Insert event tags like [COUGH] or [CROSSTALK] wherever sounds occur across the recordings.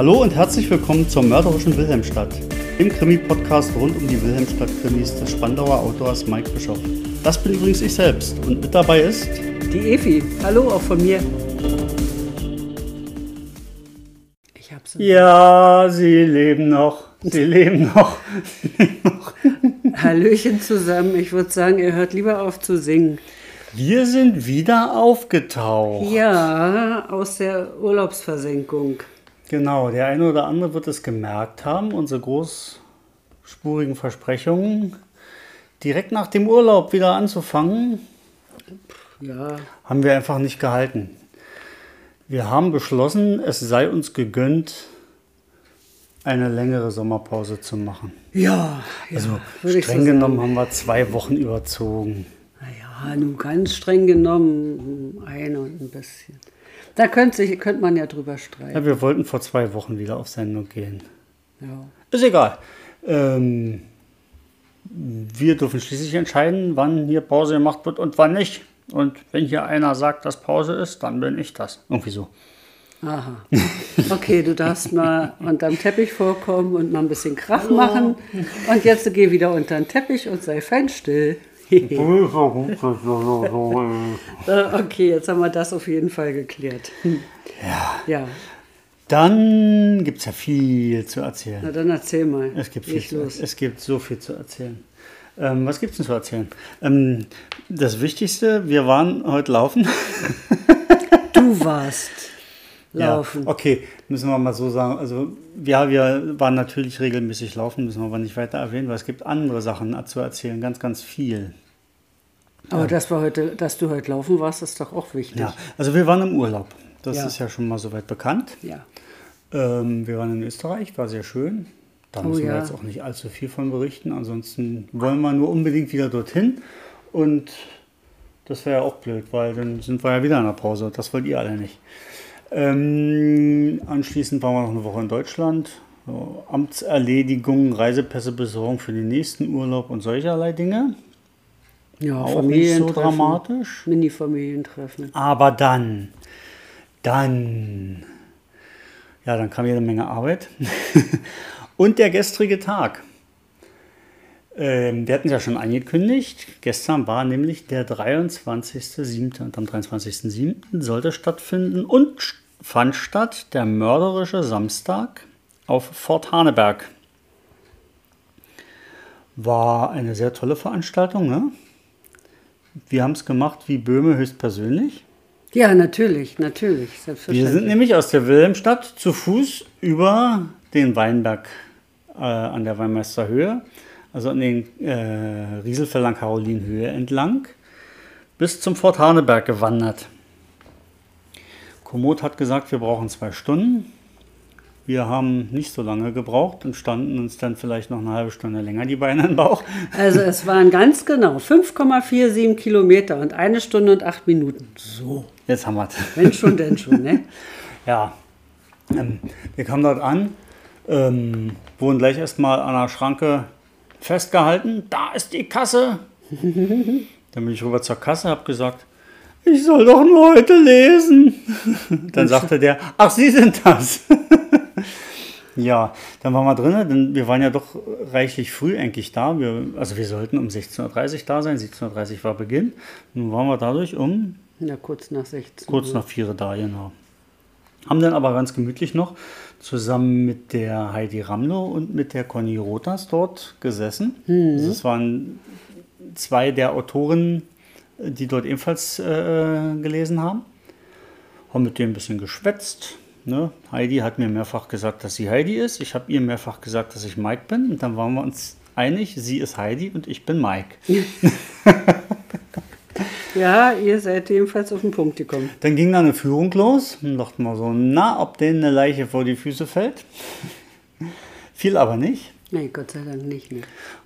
Hallo und herzlich willkommen zur mörderischen Wilhelmstadt, dem Krimi-Podcast rund um die Wilhelmstadt-Krimis des Spandauer Autors Mike Bischoff. Das bin übrigens ich selbst und mit dabei ist Die Efi. Hallo auch von mir. Ich hab's. Ja, sie leben noch. Sie leben noch. Sie leben noch. [LAUGHS] Hallöchen zusammen. Ich würde sagen, ihr hört lieber auf zu singen. Wir sind wieder aufgetaucht. Ja, aus der Urlaubsversenkung. Genau, der eine oder andere wird es gemerkt haben, unsere großspurigen Versprechungen, direkt nach dem Urlaub wieder anzufangen, Ja, haben wir einfach nicht gehalten. Wir haben beschlossen, es sei uns gegönnt, eine längere Sommerpause zu machen. ja, ja Also streng so genommen haben wir zwei Wochen überzogen. Naja, nun ganz streng genommen, ein und ein bisschen. Da könnte, sich, könnte man ja drüber streiten. Ja, wir wollten vor zwei Wochen wieder auf Sendung gehen. Ja. Ist egal. Ähm, wir dürfen schließlich entscheiden, wann hier Pause gemacht wird und wann nicht. Und wenn hier einer sagt, dass Pause ist, dann bin ich das. Irgendwie so. Aha. Okay, du darfst mal unterm Teppich vorkommen und mal ein bisschen Krach machen. Und jetzt geh wieder unter den Teppich und sei fein still. [LAUGHS] okay, jetzt haben wir das auf jeden Fall geklärt. Ja. Ja, Dann gibt es ja viel zu erzählen. na dann erzähl mal. Es gibt, viel zu, es gibt so viel zu erzählen. Ähm, was gibt es denn zu erzählen? Ähm, das Wichtigste, wir waren heute laufen. Du warst laufen. Ja, okay, müssen wir mal so sagen. Also, ja, wir waren natürlich regelmäßig laufen, müssen wir aber nicht weiter erwähnen, weil es gibt andere Sachen zu erzählen, ganz, ganz viel. Aber dass, wir heute, dass du heute laufen warst, ist doch auch wichtig. Ja, also wir waren im Urlaub. Das Ja. ist ja schon mal soweit bekannt. Ja. Ähm, wir waren in Österreich, war sehr schön. Da Oh müssen wir ja. jetzt auch nicht allzu viel von berichten. Ansonsten wollen wir nur unbedingt wieder dorthin. Und das wäre ja auch blöd, weil dann sind wir ja wieder in der Pause. Das wollt ihr alle nicht. Ähm, anschließend waren wir noch eine Woche in Deutschland. So, Amtserledigung, Reisepässebesorgung für den nächsten Urlaub und solcherlei Dinge. Ja, Auch nicht so dramatisch. Mini-Familientreffen. Aber dann, dann, ja, dann kam jede Menge Arbeit. [LAUGHS] Und der gestrige Tag. Ähm, wir hatten es ja schon angekündigt. Gestern war nämlich der 23.07. und am 23.07. sollte stattfinden und st- fand statt der mörderische Samstag auf Fort Haneberg. War eine sehr tolle Veranstaltung. Ne? Wir haben es gemacht wie Böhme höchstpersönlich. Ja, natürlich, natürlich. Wir sind nämlich aus der Wilhelmstadt zu Fuß über den Weinberg äh, an der Weinmeisterhöhe, also an den äh, Rieselfeldern Karolinhöhe entlang, bis zum Fort Haneberg gewandert. Komoot hat gesagt, wir brauchen zwei Stunden. Wir haben nicht so lange gebraucht und standen uns dann vielleicht noch eine halbe Stunde länger die Beine im Bauch. Also es waren ganz genau 5,47 Kilometer und eine Stunde und acht Minuten. So, Jetzt haben wir es. wenn schon, denn schon, ne? [LAUGHS] Ja, ähm, wir kamen dort an, ähm, wurden gleich erstmal an der Schranke festgehalten. Da ist die Kasse. [LAUGHS] Dann bin ich rüber zur Kasse, habe gesagt, ich soll doch nur heute lesen. [LAUGHS] Dann sagte der, ach, Sie sind das. [LAUGHS] Ja, dann waren wir drin, denn wir waren ja doch reichlich früh eigentlich da. Wir, also wir sollten um 16.30 Uhr da sein, 17.30 Uhr war Beginn. Nun waren wir dadurch um Ja, kurz nach 16. Kurz nach vier da, genau. Haben dann aber ganz gemütlich noch zusammen mit der Heidi Ramlo und mit der Conny Rotas dort gesessen. Also Das waren zwei der Autoren, die dort ebenfalls äh, gelesen haben. Haben mit denen ein bisschen geschwätzt. Ne? Heidi hat mir mehrfach gesagt, dass sie Heidi ist. Ich habe ihr mehrfach gesagt, dass ich Mike bin. Und dann waren wir uns einig, sie ist Heidi und ich bin Mike. [LAUGHS] Ja, ihr seid jedenfalls auf den Punkt gekommen. Dann ging da eine Führung los und dachten wir so, na, ob denen eine Leiche vor die Füße fällt. Fiel aber nicht. Nee, Gott sei Dank nicht. Ne?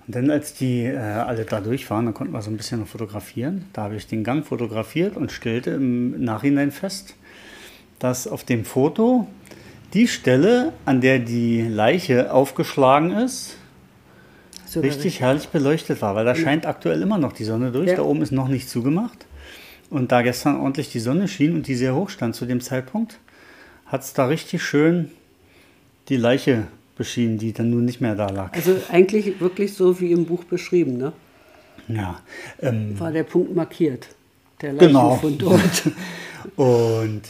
Und dann, als die äh, alle da durch waren, dann konnten wir so ein bisschen noch fotografieren. Da habe ich den Gang fotografiert und stellte im Nachhinein fest, dass auf dem Foto die Stelle, an der die Leiche aufgeschlagen ist, Sogar richtig herrlich beleuchtet war, weil da scheint aktuell immer noch die Sonne durch. Ja. Da oben ist noch nicht zugemacht. Und da gestern ordentlich die Sonne schien und die sehr hoch stand zu dem Zeitpunkt, hat es da richtig schön die Leiche beschienen, die dann nun nicht mehr da lag. Also eigentlich wirklich so wie im Buch beschrieben, ne? Ja. Ähm, War der Punkt markiert. Der Genau. Leichenfund dort. [LAUGHS] [LAUGHS] und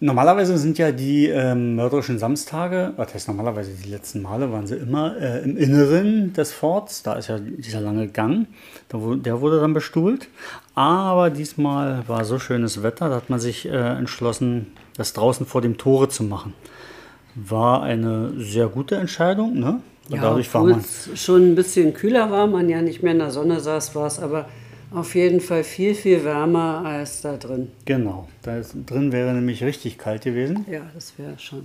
normalerweise sind ja die ähm, mörderischen Samstage, was heißt normalerweise, die letzten Male waren sie immer äh, im Inneren des Forts. Da ist ja dieser lange Gang, da, der wurde dann bestuhlt. Aber diesmal war so schönes Wetter, da hat man sich äh, entschlossen, das draußen vor dem Tore zu machen. War eine sehr gute Entscheidung, ne? Und Ja, dadurch war man. es schon ein bisschen kühler war, man ja nicht mehr in der Sonne saß, war es aber auf jeden Fall viel, viel wärmer als da drin. Genau, da drin wäre nämlich richtig kalt gewesen. Ja, das wäre schon.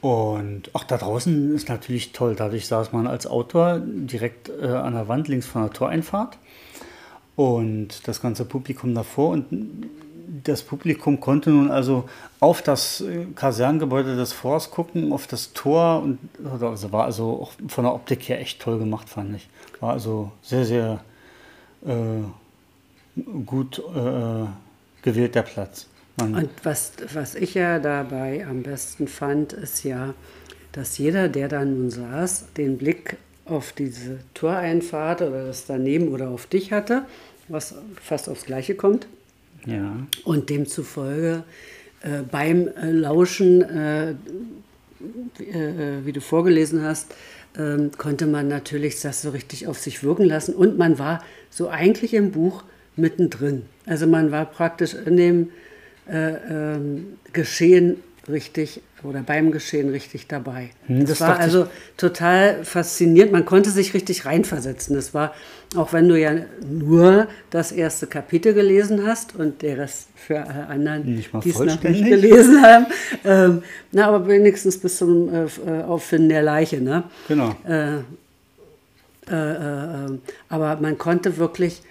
Und auch da draußen ist natürlich toll. Dadurch saß man als Autor direkt äh, an der Wand links von der Toreinfahrt und das ganze Publikum davor. Und das Publikum konnte nun also auf das äh, Kasernengebäude des Forts gucken, auf das Tor. Und also war also auch von der Optik her echt toll gemacht, fand ich. War also sehr, sehr äh, gut äh, gewählt der Platz. Man, Und was, was ich ja dabei am besten fand, ist ja, dass jeder, der da nun saß, den Blick auf diese Toreinfahrt oder das daneben oder auf dich hatte, was fast aufs Gleiche kommt. Ja. Und demzufolge äh, beim äh, Lauschen, äh, wie, äh, wie du vorgelesen hast, ähm, konnte man natürlich das so richtig auf sich wirken lassen. Und man war so eigentlich im Buch mittendrin. Also man war praktisch in dem äh, ähm, Geschehen richtig oder beim Geschehen richtig dabei. Hm, das das war also total faszinierend. Man konnte sich richtig reinversetzen. Das war, auch wenn du ja nur das erste Kapitel gelesen hast und der Rest für alle anderen, die es noch nicht gelesen haben. Ähm, na, aber wenigstens bis zum äh, äh, Auffinden der Leiche. Ne? Genau. Äh, äh, äh, äh, aber man konnte wirklich,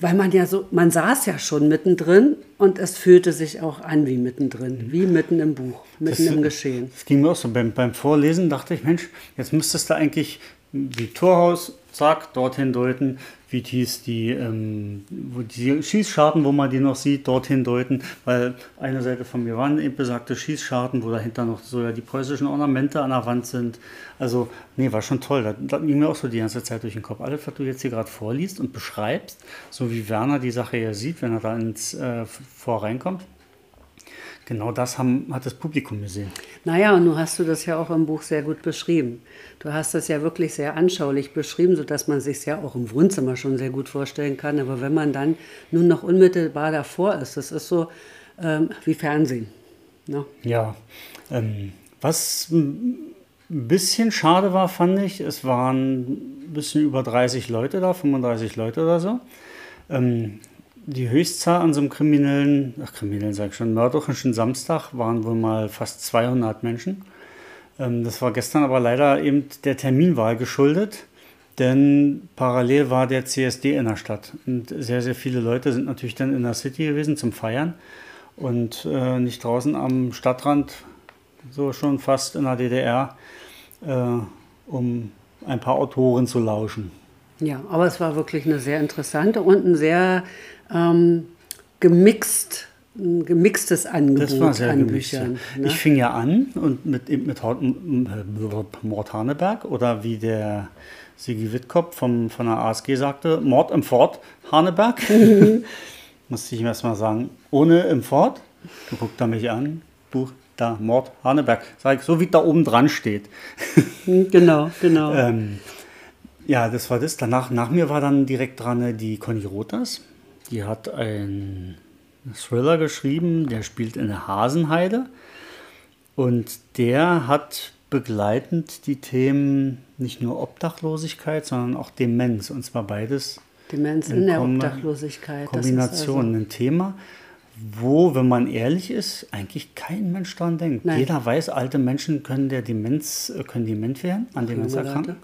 weil man ja so, man saß ja schon mittendrin und es fühlte sich auch an wie mittendrin, wie mitten im Buch, mitten Das- im Geschehen. Das ging mir auch so. Beim, beim Vorlesen dachte ich, Mensch, jetzt müsstest du eigentlich wie Torhaus, zack, dorthin deuten. Wie hieß die, ähm, die Schießscharten, wo man die noch sieht, dorthin deuten. Weil eine Seite von mir waren eben besagte Schießscharten, wo dahinter noch so ja die preußischen Ornamente an der Wand sind. Also, nee, war schon toll. Das, das ging mir auch so die ganze Zeit durch den Kopf. Alles, was du jetzt hier gerade vorliest und beschreibst, so wie Werner die Sache ja sieht, wenn er da ins äh, Vor reinkommt, Genau das haben, hat das Publikum gesehen. Naja, und nun hast du das ja auch im Buch sehr gut beschrieben. Du hast das ja wirklich sehr anschaulich beschrieben, sodass man sich ja auch im Wohnzimmer schon sehr gut vorstellen kann. Aber wenn man dann nun noch unmittelbar davor ist, das ist so ähm, wie Fernsehen. Ne? Ja, ähm, was ein bisschen schade war, fand ich, es waren ein bisschen über 30 Leute da, 35 Leute oder so. Ähm, die Höchstzahl an so einem kriminellen, ach kriminellen sag ich schon, mörderischen Samstag waren wohl mal fast 200 Menschen. Ähm, das war gestern aber leider eben der Terminwahl geschuldet, denn parallel war der CSD in der Stadt. Und sehr, sehr viele Leute sind natürlich dann in der City gewesen zum Feiern und äh, nicht draußen am Stadtrand, so schon fast in der DDR, äh, um ein paar Autoren zu lauschen. Ja, aber es war wirklich eine sehr interessante und ein sehr ähm, gemixt, ein gemixtes Angebot Das war sehr an gemixt. Büchern. Ne? Ich fing ja an und mit, mit Mord Haneberg oder wie der Sigi Wittkopf vom, von der ASG sagte, Mord im Fort Haneberg. [LAUGHS] Musste ich ihm erstmal sagen, ohne im Fort. Du guckst da mich an, Buch da, Mord Haneberg. Sag ich, so wie da oben dran steht. Hm, Genau, genau. [LAUGHS] Ähm, ja, das war das. Danach, nach mir war dann direkt dran äh, die Conny Rotas. Die hat einen Thriller geschrieben, der spielt in der Hasenheide. Und der hat begleitend die Themen nicht nur Obdachlosigkeit, sondern auch Demenz. Und zwar beides Demenz in in der Kom- Obdachlosigkeit. Kombination. Ein Thema, wo, wenn man ehrlich ist, eigentlich kein Mensch dran denkt. Nein. Jeder weiß, alte Menschen können der Demenz, äh, können dement werden, an Demenz erkranken.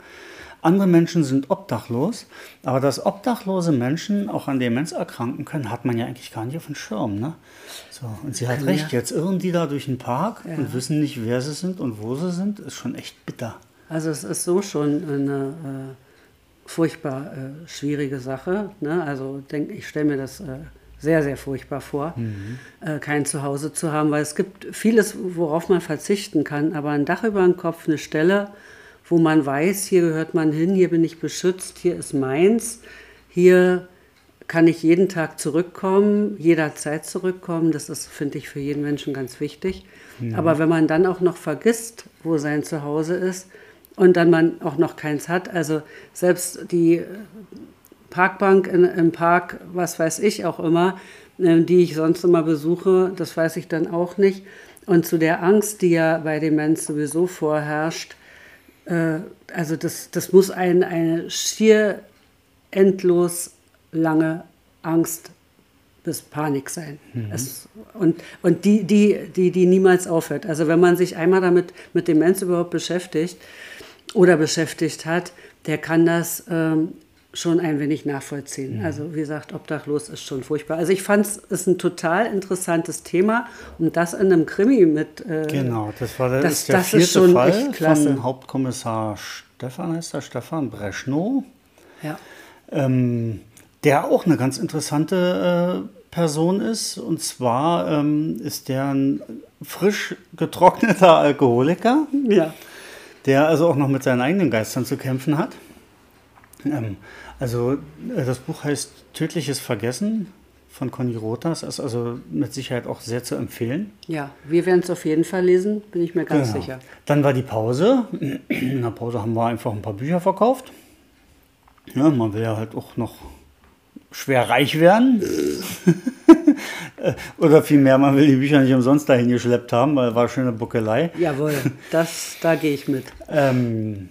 Andere Menschen sind obdachlos, aber dass obdachlose Menschen auch an Demenz erkranken können, hat man ja eigentlich gar nicht auf dem Schirm. Ne? So, und sie hat recht, jetzt irren die da durch den Park Ja. und wissen nicht, wer sie sind und wo sie sind, ist schon echt bitter. Also es ist so schon eine äh, furchtbar äh, schwierige Sache. Ne? Also denk, ich stelle mir das äh, sehr, sehr furchtbar vor, äh, kein Zuhause zu haben, weil es gibt vieles, worauf man verzichten kann, aber ein Dach über dem Kopf, eine Stelle, wo man weiß, hier gehört man hin, hier bin ich beschützt, hier ist meins, hier kann ich jeden Tag zurückkommen, jederzeit zurückkommen. Das ist, finde ich, für jeden Menschen ganz wichtig. Aber wenn man dann auch noch vergisst, wo sein Zuhause ist und dann man auch noch keins hat, also selbst die Parkbank in, im Park, was weiß ich auch immer, äh, die ich sonst immer besuche, das weiß ich dann auch nicht. Und zu der Angst, die ja bei Demenz sowieso vorherrscht, äh, also das, das muss ein, eine schier endlos lange Angst bis Panik sein. Es, und und die, die, die, die niemals aufhört. Also wenn man sich einmal damit mit Demenz überhaupt beschäftigt oder beschäftigt hat, der kann das ähm, schon ein wenig nachvollziehen. Also wie gesagt, obdachlos ist schon furchtbar. Also ich fand es ist ein total interessantes Thema und das in einem Krimi mit. Äh, Genau, das war der, Das- ist der das ist vierte schon Fall echt klasse. von Hauptkommissar Stefan, heißt er, Stefan Breschnow. Ja. ähm, der auch eine ganz interessante äh, Person ist. Und zwar ähm, ist der ein frisch getrockneter Alkoholiker, ja. der also auch noch mit seinen eigenen Geistern zu kämpfen hat. Ähm, also äh, das Buch heißt Tödliches Vergessen von Conny Rothers, ist also mit Sicherheit auch sehr zu empfehlen. Ja, wir werden es auf jeden Fall lesen, bin ich mir ganz Genau. sicher. Dann war die Pause. In der Pause haben wir einfach ein paar Bücher verkauft. Ja, man will ja halt auch noch schwer reich werden. [LAUGHS] Oder vielmehr, man will die Bücher nicht umsonst dahin geschleppt haben, weil war schöne Buckelei. Jawohl, das, da gehe ich mit. Ähm,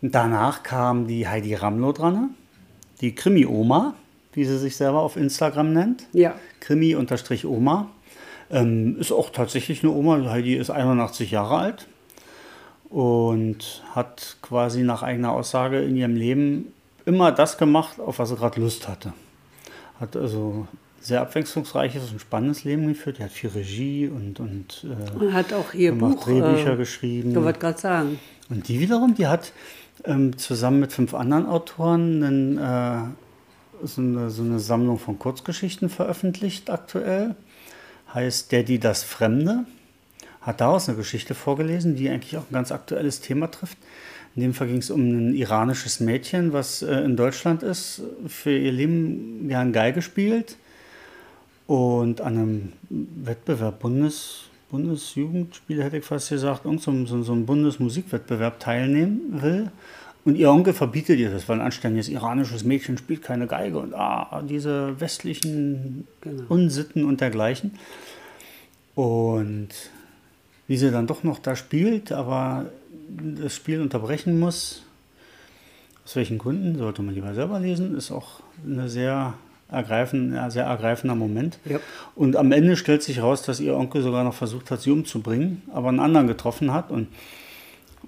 danach kam die Heidi Ramlow dran, die Krimi-Oma, wie sie sich selber auf Instagram nennt. Ja, Krimi-Oma. Ähm, ist auch tatsächlich eine Oma. Heidi ist 81 Jahre alt und hat quasi nach eigener Aussage in ihrem Leben immer das gemacht, auf was sie gerade Lust hatte. Hat also sehr abwechslungsreiches und spannendes Leben geführt. Die hat viel Regie und, und äh, und hat auch ihr Buch. Drehbücher äh, geschrieben. Ich wollte gerade sagen. Und die wiederum, die hat ähm, zusammen mit fünf anderen Autoren einen, äh, so, eine, so eine Sammlung von Kurzgeschichten veröffentlicht aktuell. Heißt Der, die, das Fremde. Hat daraus eine Geschichte vorgelesen, die eigentlich auch ein ganz aktuelles Thema trifft. In dem Fall ging es um ein iranisches Mädchen, was äh, in Deutschland ist, für ihr Leben gern Geige spielt und an einem Wettbewerb, Bundes, Bundesjugendspiel hätte ich fast gesagt, irgend so, so, so ein Bundesmusikwettbewerb teilnehmen will. Und ihr Onkel verbietet ihr das, weil ein anständiges iranisches Mädchen spielt keine Geige und ah, diese westlichen Genau. Unsitten und dergleichen. Und wie sie dann doch noch da spielt, aber das Spiel unterbrechen muss, aus welchen Gründen, sollte man lieber selber lesen, ist auch eine sehr ergreifend, ein sehr ergreifender Moment. Ja. Und am Ende stellt sich raus, dass ihr Onkel sogar noch versucht hat, sie umzubringen, aber einen anderen getroffen hat. Und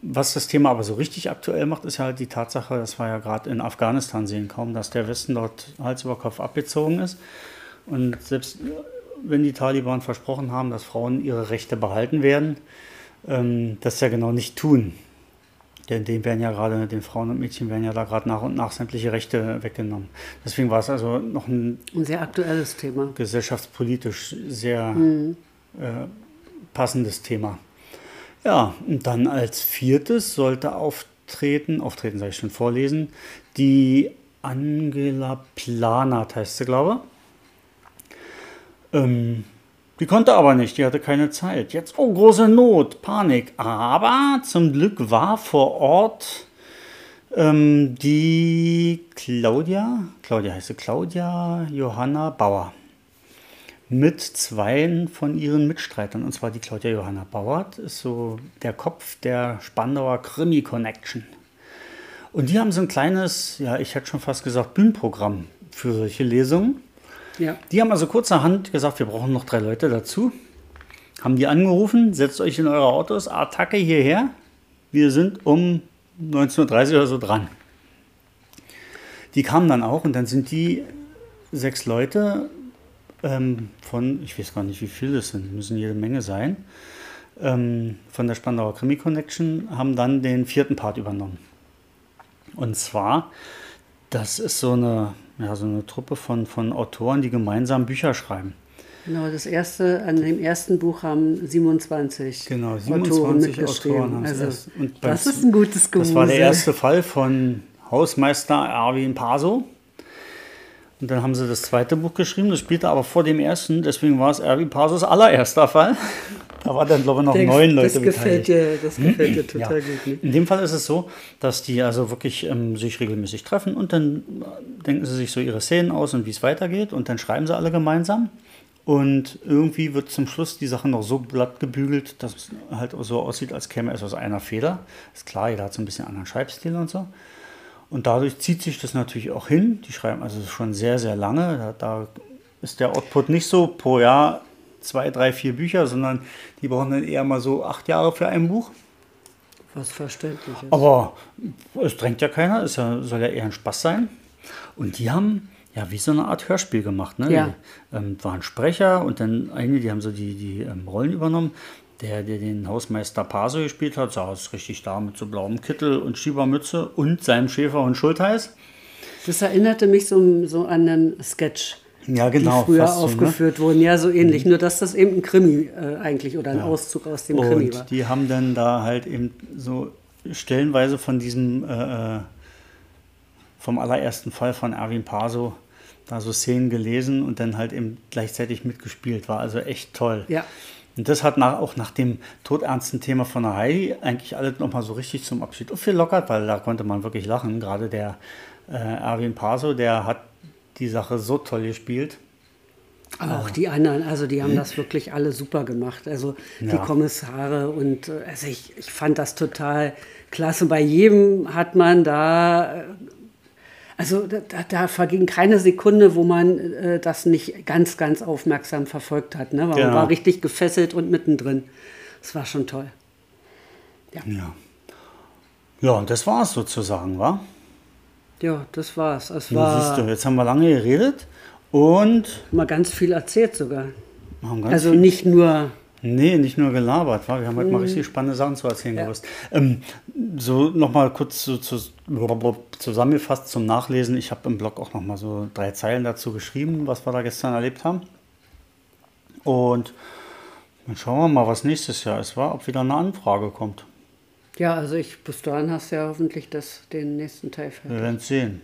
was das Thema aber so richtig aktuell macht, ist ja halt die Tatsache, das war ja gerade in Afghanistan sehen kaum, dass der Westen dort Hals über Kopf abgezogen ist. Und selbst wenn die Taliban versprochen haben, dass Frauen ihre Rechte behalten werden, ähm, das ja genau nicht tun. Denn denen werden ja gerade, den Frauen und Mädchen werden ja da gerade nach und nach sämtliche Rechte weggenommen. Deswegen war es also noch ein Ein sehr aktuelles Thema. gesellschaftspolitisch sehr äh, passendes Thema. Ja, und dann als viertes sollte auftreten, auftreten sage ich schon vorlesen, die Angela Planert heißt sie, glaube ich. Ähm, die konnte aber nicht, die hatte keine Zeit. Jetzt, oh, große Not, Panik. Aber zum Glück war vor Ort ähm, die Claudia, Claudia heißt sie, Claudia Johanna Bauer mit zwei von ihren Mitstreitern. Und zwar die Claudia Johanna Bauert ist so der Kopf der Spandauer Krimi Connection. Und die haben so ein kleines, ja, ich hätte schon fast gesagt, Bühnenprogramm für solche Lesungen. Ja. Die haben also kurzerhand gesagt, wir brauchen noch drei Leute dazu. Haben die angerufen, setzt euch in eure Autos, Attacke hierher. Wir sind um 19.30 Uhr oder so dran. Die kamen dann auch und dann sind die sechs Leute ähm, von, ich weiß gar nicht, wie viele das sind, müssen jede Menge sein, ähm, von der Spandauer Krimi Connection, haben dann den vierten Part übernommen. Und zwar Das ist so eine, ja, so eine Truppe von, von Autoren, die gemeinsam Bücher schreiben. Genau, das erste, an dem ersten Buch haben 27, Genau, Autoren 27 mitgeschrieben. Autoren haben es also, erst. Und beim das ist ein gutes Gemüse. Das war der erste Fall von Hausmeister Erwin Paso. Und dann haben sie das zweite Buch geschrieben, das spielte aber vor dem ersten, deswegen war es Erwin Pasos allererster Fall. [LAUGHS] Da war dann, glaube ich, noch Denkst, neun Leute das gefällt beteiligt. dir, das gefällt dir total Ja. gut. Ne? In dem Fall ist es so, dass die also wirklich ähm, sich regelmäßig treffen und dann äh, denken sie sich so ihre Szenen aus und wie es weitergeht und dann schreiben sie alle gemeinsam. Und irgendwie wird zum Schluss die Sache noch so glatt gebügelt, dass es halt so aussieht, als käme es aus einer Feder. Ist klar, jeder hat so ein bisschen anderen Schreibstil und so. Und dadurch zieht sich das natürlich auch hin. Die schreiben also schon sehr, sehr lange. Da, da ist der Output nicht so pro Jahr zwei, drei, vier Bücher, sondern die brauchen dann eher mal so acht Jahre für ein Buch. Was verständlich ist. Aber es drängt ja keiner, es soll ja eher ein Spaß sein. Und die haben ja wie so eine Art Hörspiel gemacht. Ne? Ja. Die, ähm, waren Sprecher und dann einige, die haben so die, die ähm, Rollen übernommen. Der, der den Hausmeister Paso gespielt hat, saß richtig da mit so blauem Kittel und Schiebermütze und seinem Schäfer und Schultheiß. Das erinnerte mich so, so an einen Sketch, Ja, genau. die früher fast so, ne? aufgeführt wurden. Ja, so ähnlich. Nur, dass das eben ein Krimi äh, eigentlich oder ein Auszug aus dem Krimi war. Und die haben dann da halt eben so stellenweise von diesem, äh, äh, vom allerersten Fall von Erwin Paso, da so Szenen gelesen und dann halt eben gleichzeitig mitgespielt. War also echt toll. Ja. Und das hat nach, auch nach dem todernsten Thema von der Heidi eigentlich alles nochmal so richtig zum Abschied aufgelockert, weil da konnte man wirklich lachen. Gerade der äh, Erwin Paso, der hat die Sache so toll gespielt. Aber auch die anderen, also die haben das wirklich alle super gemacht. Also die Ja. Kommissare und äh, also ich, ich fand das total klasse. Bei jedem hat man da, äh, also da, da- verging keine Sekunde, wo man äh, das nicht ganz, ganz aufmerksam verfolgt hat. Ne? Man Genau. war richtig gefesselt und mittendrin. Das war schon toll. Ja. Ja, und das war es sozusagen, wa? Ja, das war's. Es Na, siehst du, war jetzt haben wir lange geredet und mal ganz viel erzählt sogar. Also viel, nicht nur nee, nicht nur gelabert, wa? wir haben heute mal richtig spannende Sachen zu erzählen Ja. gewusst. Ähm, so nochmal kurz zu, zu, zusammengefasst zum Nachlesen. Ich habe im Blog auch nochmal so drei Zeilen dazu geschrieben, was wir da gestern erlebt haben. Und dann schauen wir mal, was nächstes Jahr ist, war, ob wieder eine Anfrage kommt. Ja, also ich, bis dahin hast du ja hoffentlich das, den nächsten Teil fertig. Wir werden es sehen.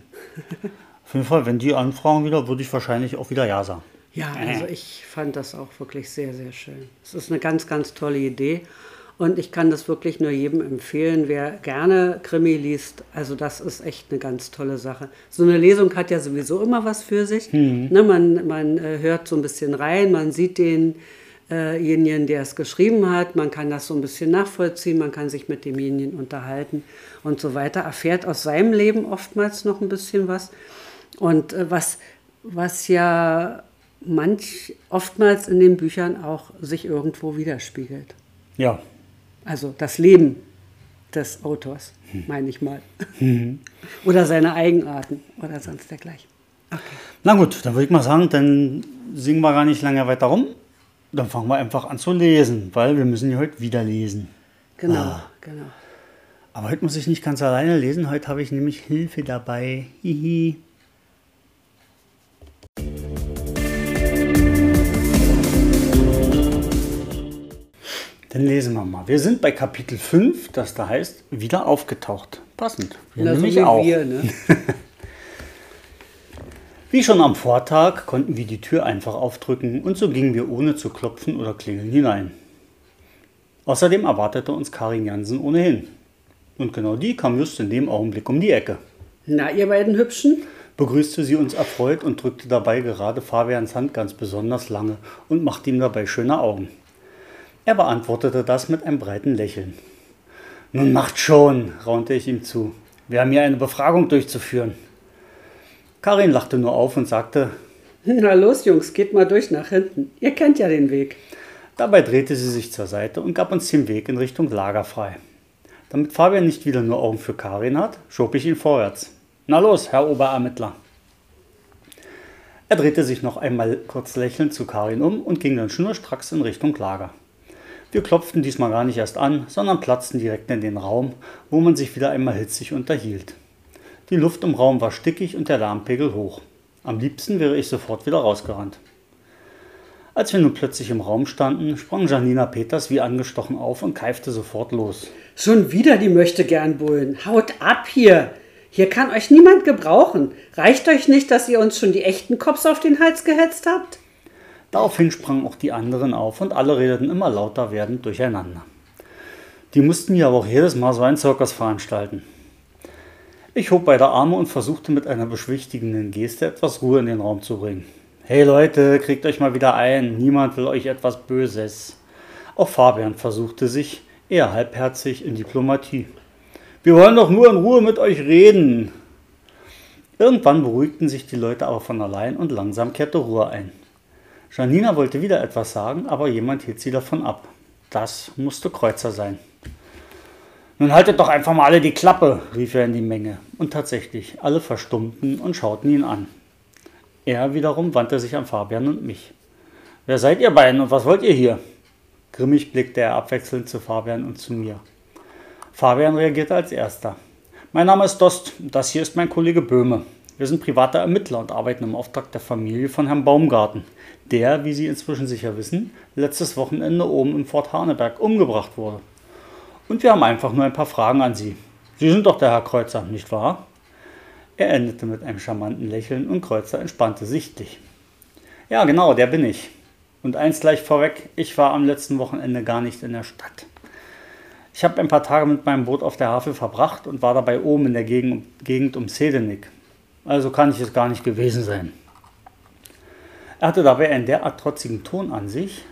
Auf jeden Fall, wenn die anfragen wieder, würde ich wahrscheinlich auch wieder Ja sagen. Ja, also ich fand das auch wirklich sehr, sehr schön. Es ist eine ganz, ganz tolle Idee. Und ich kann das wirklich nur jedem empfehlen, wer gerne Krimi liest. Also das ist echt eine ganz tolle Sache. So eine Lesung hat ja sowieso immer was für sich. Ne, man man äh, hört so ein bisschen rein, man sieht denjenigen, der es geschrieben hat, man kann das so ein bisschen nachvollziehen, man kann sich mit demjenigen unterhalten und so weiter. Erfährt aus seinem Leben oftmals noch ein bisschen was. Und äh, was, was ja manch oftmals in den Büchern auch sich irgendwo widerspiegelt. Ja, Also das Leben des Autors, meine ich mal. oder seine Eigenarten oder sonst dergleichen. Okay. Na gut, dann würde ich mal sagen, dann singen wir gar nicht lange weiter rum. Dann fangen wir einfach an zu lesen, weil wir müssen ja heute wieder lesen. Genau, genau. Aber heute muss ich nicht ganz alleine lesen, heute habe ich nämlich Hilfe dabei. Hihi. Dann lesen wir mal. Wir sind bei Kapitel 5, das da heißt, wieder aufgetaucht. Passend. Wir Na, so nämlich wie auch. wir, ne? [LAUGHS] Wie schon am Vortag konnten wir die Tür einfach aufdrücken und so gingen wir ohne zu klopfen oder klingeln hinein. Außerdem erwartete uns Karin Jansen ohnehin. Und genau die kam just in dem Augenblick um die Ecke. Na, ihr beiden Hübschen? Begrüßte sie uns erfreut und drückte dabei gerade Fabians Hand ganz besonders lange und machte ihm dabei schöne Augen. Er beantwortete das mit einem breiten Lächeln. Nun macht schon, raunte ich ihm zu. Wir haben hier eine Befragung durchzuführen. Karin lachte nur auf und sagte, Na los, Jungs, geht mal durch nach hinten. Ihr kennt ja den Weg. Dabei drehte sie sich zur Seite und gab uns den Weg in Richtung Lager frei. Damit Fabian nicht wieder nur Augen für Karin hat, schob ich ihn vorwärts. Na los, Herr Oberermittler. Er drehte sich noch einmal kurz lächelnd zu Karin um und ging dann schnurstracks in Richtung Lager. Wir klopften diesmal gar nicht erst an, sondern platzten direkt in den Raum, wo man sich wieder einmal hitzig unterhielt. Die Luft im Raum war stickig und der Lärmpegel hoch. Am liebsten wäre ich sofort wieder rausgerannt. Als wir nun plötzlich im Raum standen, sprang Janina Peters wie angestochen auf und keifte sofort los. Schon wieder die möchte gern Bullen. Haut ab hier! Hier kann euch niemand gebrauchen. Reicht euch nicht, dass ihr uns schon die echten Cops auf den Hals gehetzt habt? Daraufhin sprangen auch die anderen auf und alle redeten immer lauter werdend durcheinander. Die mussten ja aber auch jedes Mal so einen Zirkus veranstalten. Ich hob beide Arme und versuchte mit einer beschwichtigenden Geste etwas Ruhe in den Raum zu bringen. Hey Leute, kriegt euch mal wieder ein, niemand will euch etwas Böses. Auch Fabian versuchte sich, eher halbherzig, in Diplomatie. Wir wollen doch nur in Ruhe mit euch reden. Irgendwann beruhigten sich die Leute aber von allein und langsam kehrte Ruhe ein. Janina wollte wieder etwas sagen, aber jemand hielt sie davon ab. Das musste Kreuzer sein. Nun haltet doch einfach mal alle die Klappe, rief er in die Menge. Und tatsächlich, alle verstummten und schauten ihn an. Er wiederum wandte sich an Fabian und mich. Wer seid ihr beiden und was wollt ihr hier? Grimmig blickte er abwechselnd zu Fabian und zu mir. Fabian reagierte als erster. Mein Name ist Dost, das hier ist mein Kollege Böhme. Wir sind private Ermittler und arbeiten im Auftrag der Familie von Herrn Baumgarten, der, wie Sie inzwischen sicher wissen, letztes Wochenende oben im Fort Haneberg umgebracht wurde. Und wir haben einfach nur ein paar Fragen an Sie. Sie sind doch der Herr Kreuzer, nicht wahr? Er endete mit einem charmanten Lächeln und Kreuzer entspannte sichtlich. Ja, genau, der bin ich. Und eins gleich vorweg, ich war am letzten Wochenende gar nicht in der Stadt. Ich habe ein paar Tage mit meinem Boot auf der Havel verbracht und war dabei oben in der Gegend, Gegend um Sedenik. Also kann ich es gar nicht gewesen sein. Er hatte dabei einen derart trotzigen Ton an sich,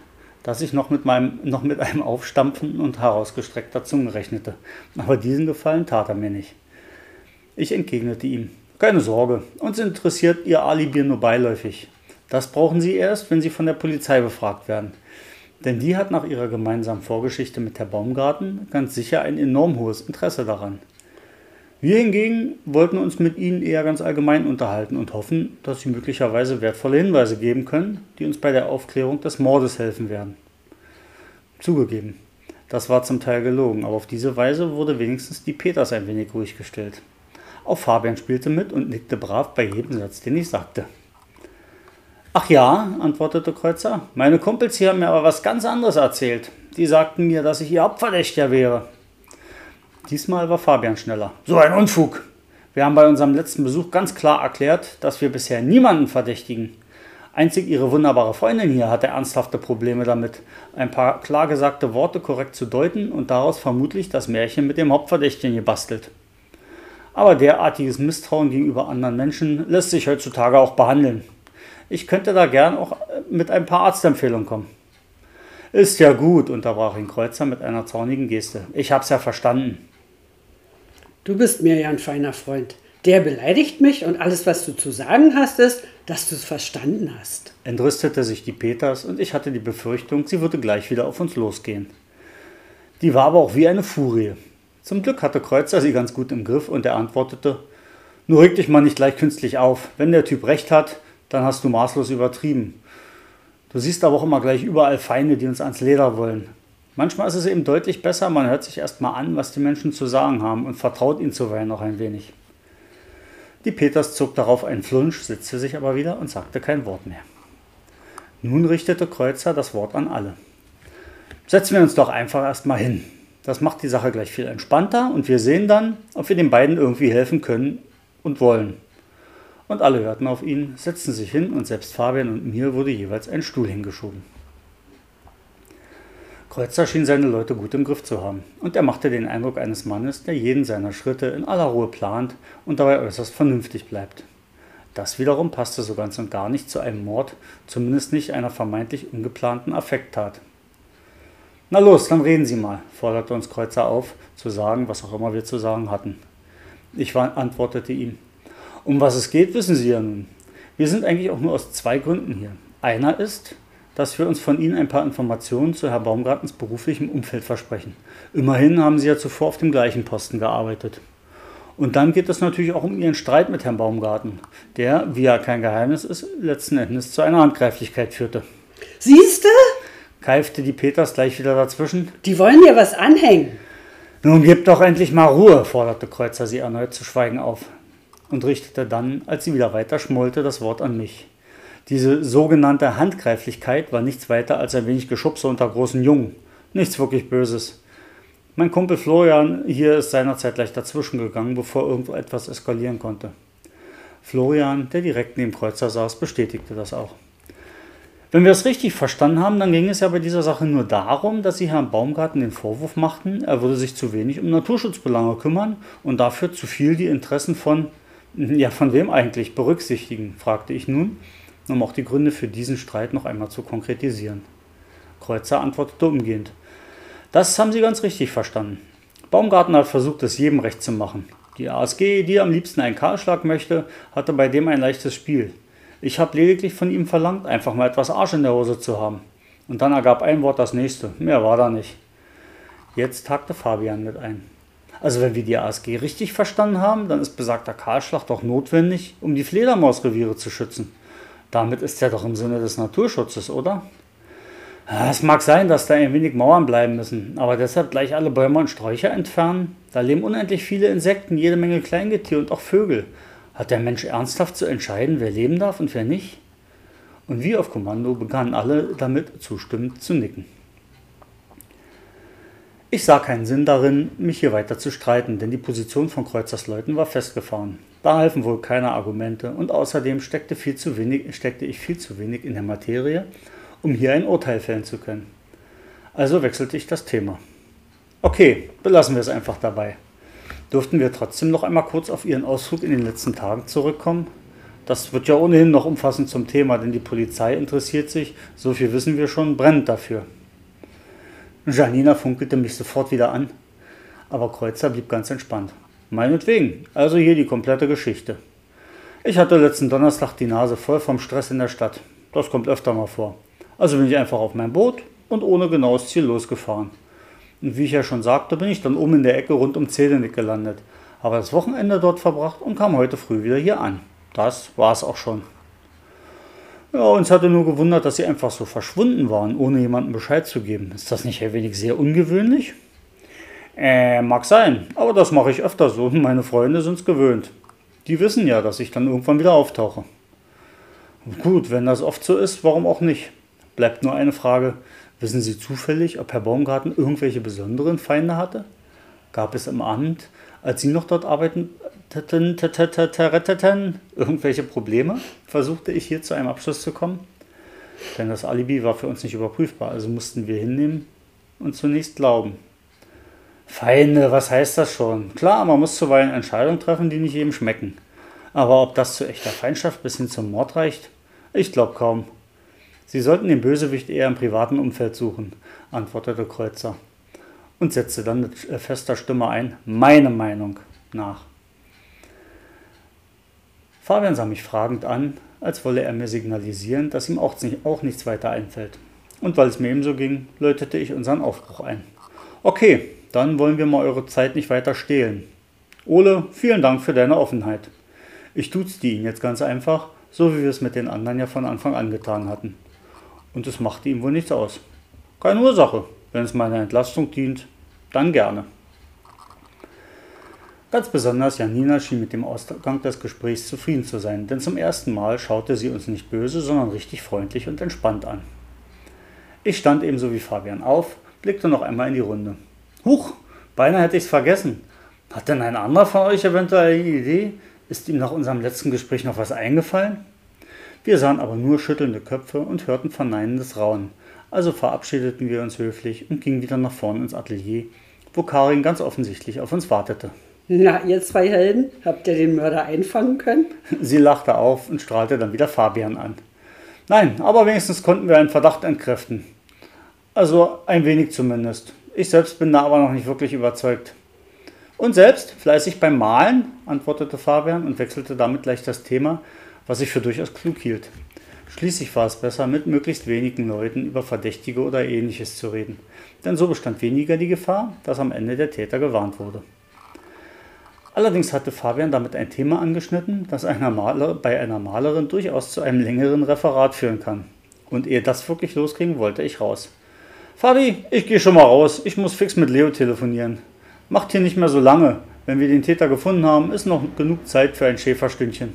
dass ich noch mit, meinem, noch mit einem Aufstampfen und herausgestreckter Zunge rechnete. Aber diesen Gefallen tat er mir nicht. Ich entgegnete ihm. Keine Sorge, uns interessiert Ihr Alibi nur beiläufig. Das brauchen Sie erst, wenn Sie von der Polizei befragt werden. Denn die hat nach ihrer gemeinsamen Vorgeschichte mit Herr Baumgarten ganz sicher ein enorm hohes Interesse daran. Wir hingegen wollten uns mit Ihnen eher ganz allgemein unterhalten und hoffen, dass Sie möglicherweise wertvolle Hinweise geben können, die uns bei der Aufklärung des Mordes helfen werden. Zugegeben, das war zum Teil gelogen, aber auf diese Weise wurde wenigstens die Peters ein wenig ruhig gestellt. Auch Fabian spielte mit und nickte brav bei jedem Satz, den ich sagte. Ach ja, antwortete Kreuzer, meine Kumpels hier haben mir aber was ganz anderes erzählt. Die sagten mir, dass ich ihr Hauptverdächtiger wäre. Diesmal war Fabian schneller. So ein Unfug! Wir haben bei unserem letzten Besuch ganz klar erklärt, dass wir bisher niemanden verdächtigen. Einzig ihre wunderbare Freundin hier hatte ernsthafte Probleme damit, ein paar klar gesagte Worte korrekt zu deuten und daraus vermutlich das Märchen mit dem Hauptverdächtigen gebastelt. Aber derartiges Misstrauen gegenüber anderen Menschen lässt sich heutzutage auch behandeln. Ich könnte da gern auch mit ein paar Arztempfehlungen kommen. Ist ja gut, unterbrach ihn Kreuzer mit einer zornigen Geste. Ich hab's ja verstanden. Du bist mir ja ein feiner Freund. Der beleidigt mich und alles, was du zu sagen hast, ist, dass du es verstanden hast. Entrüstete sich die Peters und ich hatte die Befürchtung, sie würde gleich wieder auf uns losgehen. Die war aber auch wie eine Furie. Zum Glück hatte Kreuzer sie ganz gut im Griff und er antwortete: Nur reg dich mal nicht gleich künstlich auf. Wenn der Typ recht hat, dann hast du maßlos übertrieben. Du siehst aber auch immer gleich überall Feinde, die uns ans Leder wollen. Manchmal ist es eben deutlich besser, man hört sich erstmal an, was die Menschen zu sagen haben und vertraut ihnen zuweilen noch ein wenig. Die Peters zog darauf einen Flunsch, setzte sich aber wieder und sagte kein Wort mehr. Nun richtete Kreuzer das Wort an alle. Setzen wir uns doch einfach erstmal hin. Das macht die Sache gleich viel entspannter und wir sehen dann, ob wir den beiden irgendwie helfen können und wollen. Und alle hörten auf ihn, setzten sich hin und selbst Fabian und mir wurde jeweils ein Stuhl hingeschoben. Kreuzer schien seine Leute gut im Griff zu haben, und er machte den Eindruck eines Mannes, der jeden seiner Schritte in aller Ruhe plant und dabei äußerst vernünftig bleibt. Das wiederum passte so ganz und gar nicht zu einem Mord, zumindest nicht einer vermeintlich ungeplanten Affekttat. Na los, dann reden Sie mal, forderte uns Kreuzer auf, zu sagen, was auch immer wir zu sagen hatten. Ich antwortete ihm, um was es geht, wissen Sie ja nun. Wir sind eigentlich auch nur aus zwei Gründen hier. Einer ist, dass wir uns von Ihnen ein paar Informationen zu Herrn Baumgartens beruflichem Umfeld versprechen. Immerhin haben Sie ja zuvor auf dem gleichen Posten gearbeitet. Und dann geht es natürlich auch um Ihren Streit mit Herrn Baumgarten, der, wie ja kein Geheimnis ist, letzten Endes zu einer Handgreiflichkeit führte. Siehste? keifte die Peters gleich wieder dazwischen. Die wollen dir was anhängen. Nun gib doch endlich mal Ruhe, forderte Kreuzer sie erneut zu schweigen auf. und richtete dann, als sie wieder weiter schmollte, das Wort an mich. Diese sogenannte Handgreiflichkeit war nichts weiter als ein wenig Geschubse unter großen Jungen. Nichts wirklich Böses. Mein Kumpel Florian hier ist seinerzeit leicht dazwischen gegangen, bevor irgendwo etwas eskalieren konnte. Florian, der direkt neben Kreuzer saß, bestätigte das auch. Wenn wir es richtig verstanden haben, dann ging es ja bei dieser Sache nur darum, dass sie Herrn Baumgarten den Vorwurf machten, er würde sich zu wenig um Naturschutzbelange kümmern und dafür zu viel die Interessen von, ja, von wem eigentlich berücksichtigen, fragte ich nun, um auch die Gründe für diesen Streit noch einmal zu konkretisieren. Kreuzer antwortete umgehend. Das haben Sie ganz richtig verstanden. Baumgarten hat versucht, es jedem recht zu machen. Die ASG, die am liebsten einen Kahlschlag möchte, hatte bei dem ein leichtes Spiel. Ich habe lediglich von ihm verlangt, einfach mal etwas Arsch in der Hose zu haben. Und dann ergab ein Wort das nächste. Mehr war da nicht. Jetzt hakte Fabian mit ein. Also wenn wir die ASG richtig verstanden haben, dann ist besagter Kahlschlag doch notwendig, um die Fledermausreviere zu schützen. Damit ist er doch im Sinne des Naturschutzes, oder? Es mag sein, dass da ein wenig Mauern bleiben müssen, aber deshalb gleich alle Bäume und Sträucher entfernen. Da leben unendlich viele Insekten, jede Menge Kleingetier und auch Vögel. Hat der Mensch ernsthaft zu entscheiden, wer leben darf und wer nicht? Und wie auf Kommando begannen alle damit zustimmend zu nicken. Ich sah keinen Sinn darin, mich hier weiter zu streiten, denn die Position von Kreuzers Leuten war festgefahren. Da halfen wohl keine Argumente und außerdem steckte, viel zu wenig, steckte ich viel zu wenig in der Materie, um hier ein Urteil fällen zu können. Also wechselte ich das Thema. Okay, belassen wir es einfach dabei. Durften wir trotzdem noch einmal kurz auf Ihren Ausflug in den letzten Tagen zurückkommen? Das wird ja ohnehin noch umfassend zum Thema, denn die Polizei interessiert sich, so viel wissen wir schon, brennt dafür. Janina funkelte mich sofort wieder an, aber Kreuzer blieb ganz entspannt. Meinetwegen, also hier die komplette Geschichte. Ich hatte letzten Donnerstag die Nase voll vom Stress in der Stadt. Das kommt öfter mal vor. Also bin ich einfach auf mein Boot und ohne genaues Ziel losgefahren. Und wie ich ja schon sagte, bin ich dann oben in der Ecke rund um Zedenick gelandet, habe das Wochenende dort verbracht und kam heute früh wieder hier an. Das war es auch schon. Ja, uns hatte nur gewundert, dass sie einfach so verschwunden waren, ohne jemandem Bescheid zu geben. Ist das nicht ein wenig sehr ungewöhnlich? Äh, mag sein, aber das mache ich öfter so [LAUGHS] meine Freunde sind es gewöhnt. Die wissen ja, dass ich dann irgendwann wieder auftauche. Gut, wenn das oft so ist, warum auch nicht? Bleibt nur eine Frage. Wissen Sie zufällig, ob Herr Baumgarten irgendwelche besonderen Feinde hatte? Gab es im Amt, als Sie noch dort arbeiteten, irgendwelche Probleme? Versuchte ich hier zu einem Abschluss zu kommen? Denn das Alibi war für uns nicht überprüfbar, also mussten wir hinnehmen und zunächst glauben. Feinde, was heißt das schon? Klar, man muss zuweilen Entscheidungen treffen, die nicht jedem schmecken. Aber ob das zu echter Feindschaft bis hin zum Mord reicht? Ich glaube kaum. Sie sollten den Bösewicht eher im privaten Umfeld suchen, antwortete Kreuzer und setzte dann mit fester Stimme ein, meine Meinung nach. Fabian sah mich fragend an, als wolle er mir signalisieren, dass ihm auch, auch nichts weiter einfällt. Und weil es mir ebenso ging, läutete ich unseren Aufbruch ein. Okay, dann wollen wir mal eure Zeit nicht weiter stehlen. Ole, vielen Dank für deine Offenheit. Ich duzte ihn jetzt ganz einfach, so wie wir es mit den anderen ja von Anfang an getan hatten und es machte ihm wohl nichts aus. Keine Ursache. Wenn es meiner Entlastung dient, dann gerne. Ganz besonders Janina schien mit dem Ausgang des Gesprächs zufrieden zu sein, denn zum ersten Mal schaute sie uns nicht böse, sondern richtig freundlich und entspannt an. Ich stand ebenso wie Fabian auf, blickte noch einmal in die Runde. Huch, beinahe hätte ich's vergessen. Hat denn ein anderer von euch eventuell eine Idee? Ist ihm nach unserem letzten Gespräch noch was eingefallen? Wir sahen aber nur schüttelnde Köpfe und hörten verneinendes Raunen. Also verabschiedeten wir uns höflich und gingen wieder nach vorn ins Atelier, wo Karin ganz offensichtlich auf uns wartete. Na, ihr zwei Helden, habt ihr den Mörder einfangen können? Sie lachte auf und strahlte dann wieder Fabian an. Nein, aber wenigstens konnten wir einen Verdacht entkräften. Also ein wenig zumindest. Ich selbst bin da aber noch nicht wirklich überzeugt. Und selbst fleißig beim Malen, antwortete Fabian und wechselte damit gleich das Thema, was ich für durchaus klug hielt. Schließlich war es besser, mit möglichst wenigen Leuten über Verdächtige oder ähnliches zu reden, denn so bestand weniger die Gefahr, dass am Ende der Täter gewarnt wurde. Allerdings hatte Fabian damit ein Thema angeschnitten, das einer Maler, bei einer Malerin durchaus zu einem längeren Referat führen kann. Und ehe das wirklich losging, wollte ich raus. Fabi, ich gehe schon mal raus, ich muss fix mit Leo telefonieren. Macht hier nicht mehr so lange. Wenn wir den Täter gefunden haben, ist noch genug Zeit für ein Schäferstündchen.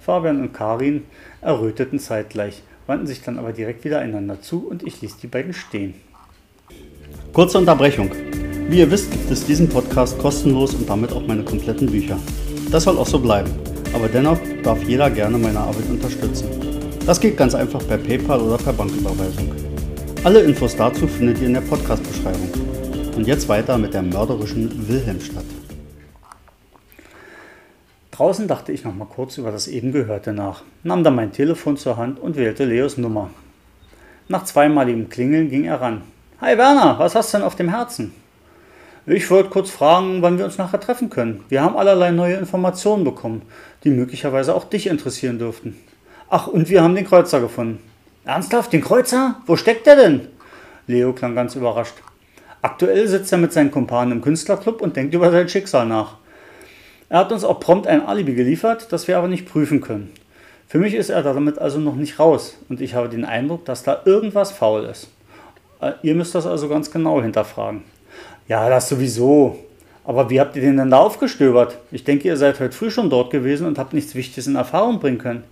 Fabian und Karin erröteten zeitgleich, wandten sich dann aber direkt wieder einander zu und ich ließ die beiden stehen. Kurze Unterbrechung. Wie ihr wisst, gibt es diesen Podcast kostenlos und damit auch meine kompletten Bücher. Das soll auch so bleiben, aber dennoch darf jeder gerne meine Arbeit unterstützen. Das geht ganz einfach per PayPal oder per Banküberweisung. Alle Infos dazu findet ihr in der Podcast-Beschreibung. Und jetzt weiter mit der mörderischen Wilhelmstadt. Draußen dachte ich noch mal kurz über das eben Gehörte nach, nahm dann mein Telefon zur Hand und wählte Leos Nummer. Nach zweimaligem Klingeln ging er ran. Hi Werner, was hast du denn auf dem Herzen? Ich wollte kurz fragen, wann wir uns nachher treffen können. Wir haben allerlei neue Informationen bekommen, die möglicherweise auch dich interessieren dürften. Ach, und wir haben den Kreuzer gefunden. Ernsthaft, den Kreuzer? Wo steckt der denn? Leo klang ganz überrascht. Aktuell sitzt er mit seinen Kumpanen im Künstlerclub und denkt über sein Schicksal nach. Er hat uns auch prompt ein Alibi geliefert, das wir aber nicht prüfen können. Für mich ist er damit also noch nicht raus und ich habe den Eindruck, dass da irgendwas faul ist. Äh, ihr müsst das also ganz genau hinterfragen. Ja, das sowieso. Aber wie habt ihr den denn da aufgestöbert? Ich denke, ihr seid heute früh schon dort gewesen und habt nichts Wichtiges in Erfahrung bringen können.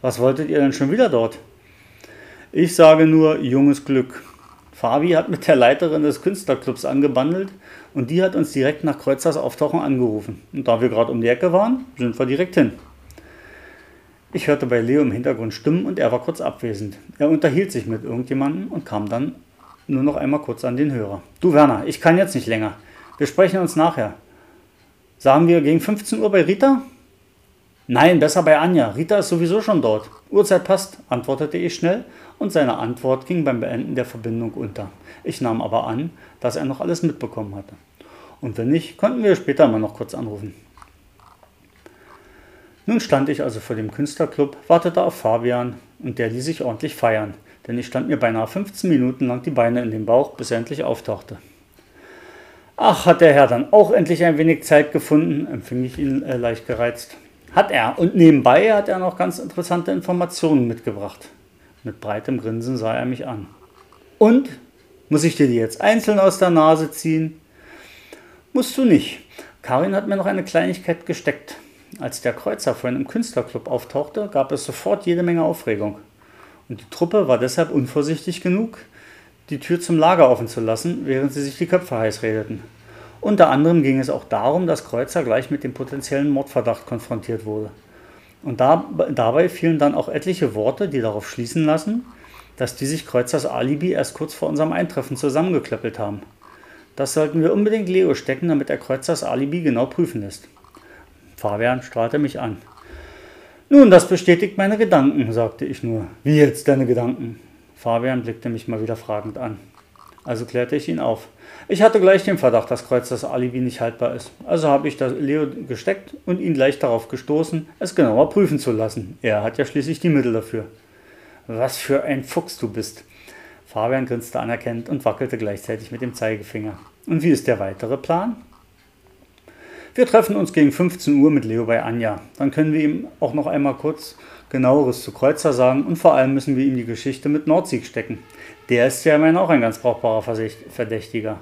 Was wolltet ihr denn schon wieder dort? Ich sage nur junges Glück. Fabi hat mit der Leiterin des Künstlerclubs angebandelt und die hat uns direkt nach Kreuzers Auftauchen angerufen. Und da wir gerade um die Ecke waren, sind wir direkt hin. Ich hörte bei Leo im Hintergrund Stimmen und er war kurz abwesend. Er unterhielt sich mit irgendjemandem und kam dann nur noch einmal kurz an den Hörer. Du Werner, ich kann jetzt nicht länger. Wir sprechen uns nachher. Sagen wir gegen 15 Uhr bei Rita? Nein, besser bei Anja. Rita ist sowieso schon dort. Uhrzeit passt, antwortete ich schnell und seine Antwort ging beim Beenden der Verbindung unter. Ich nahm aber an, dass er noch alles mitbekommen hatte. Und wenn nicht, konnten wir später mal noch kurz anrufen. Nun stand ich also vor dem Künstlerclub, wartete auf Fabian und der ließ sich ordentlich feiern denn ich stand mir beinahe 15 Minuten lang die Beine in den Bauch, bis er endlich auftauchte. Ach, hat der Herr dann auch endlich ein wenig Zeit gefunden, empfing ich ihn äh, leicht gereizt. Hat er, und nebenbei hat er noch ganz interessante Informationen mitgebracht. Mit breitem Grinsen sah er mich an. Und? Muss ich dir die jetzt einzeln aus der Nase ziehen? Musst du nicht. Karin hat mir noch eine Kleinigkeit gesteckt. Als der Kreuzer vorhin im Künstlerclub auftauchte, gab es sofort jede Menge Aufregung. Und die Truppe war deshalb unvorsichtig genug, die Tür zum Lager offen zu lassen, während sie sich die Köpfe heiß redeten. Unter anderem ging es auch darum, dass Kreuzer gleich mit dem potenziellen Mordverdacht konfrontiert wurde. Und da, dabei fielen dann auch etliche Worte, die darauf schließen lassen, dass die sich Kreuzers Alibi erst kurz vor unserem Eintreffen zusammengeklöppelt haben. Das sollten wir unbedingt Leo stecken, damit er Kreuzers Alibi genau prüfen lässt. Fabian strahlte mich an. Nun, das bestätigt meine Gedanken, sagte ich nur. Wie jetzt deine Gedanken? Fabian blickte mich mal wieder fragend an. Also klärte ich ihn auf. Ich hatte gleich den Verdacht, dass Kreuz das Alibi nicht haltbar ist. Also habe ich das Leo gesteckt und ihn gleich darauf gestoßen, es genauer prüfen zu lassen. Er hat ja schließlich die Mittel dafür. Was für ein Fuchs du bist. Fabian grinste anerkennend und wackelte gleichzeitig mit dem Zeigefinger. Und wie ist der weitere Plan? Wir treffen uns gegen 15 Uhr mit Leo bei Anja. Dann können wir ihm auch noch einmal kurz genaueres zu Kreuzer sagen und vor allem müssen wir ihm die Geschichte mit Nordsieg stecken. Der ist ja immerhin auch ein ganz brauchbarer Verdächtiger.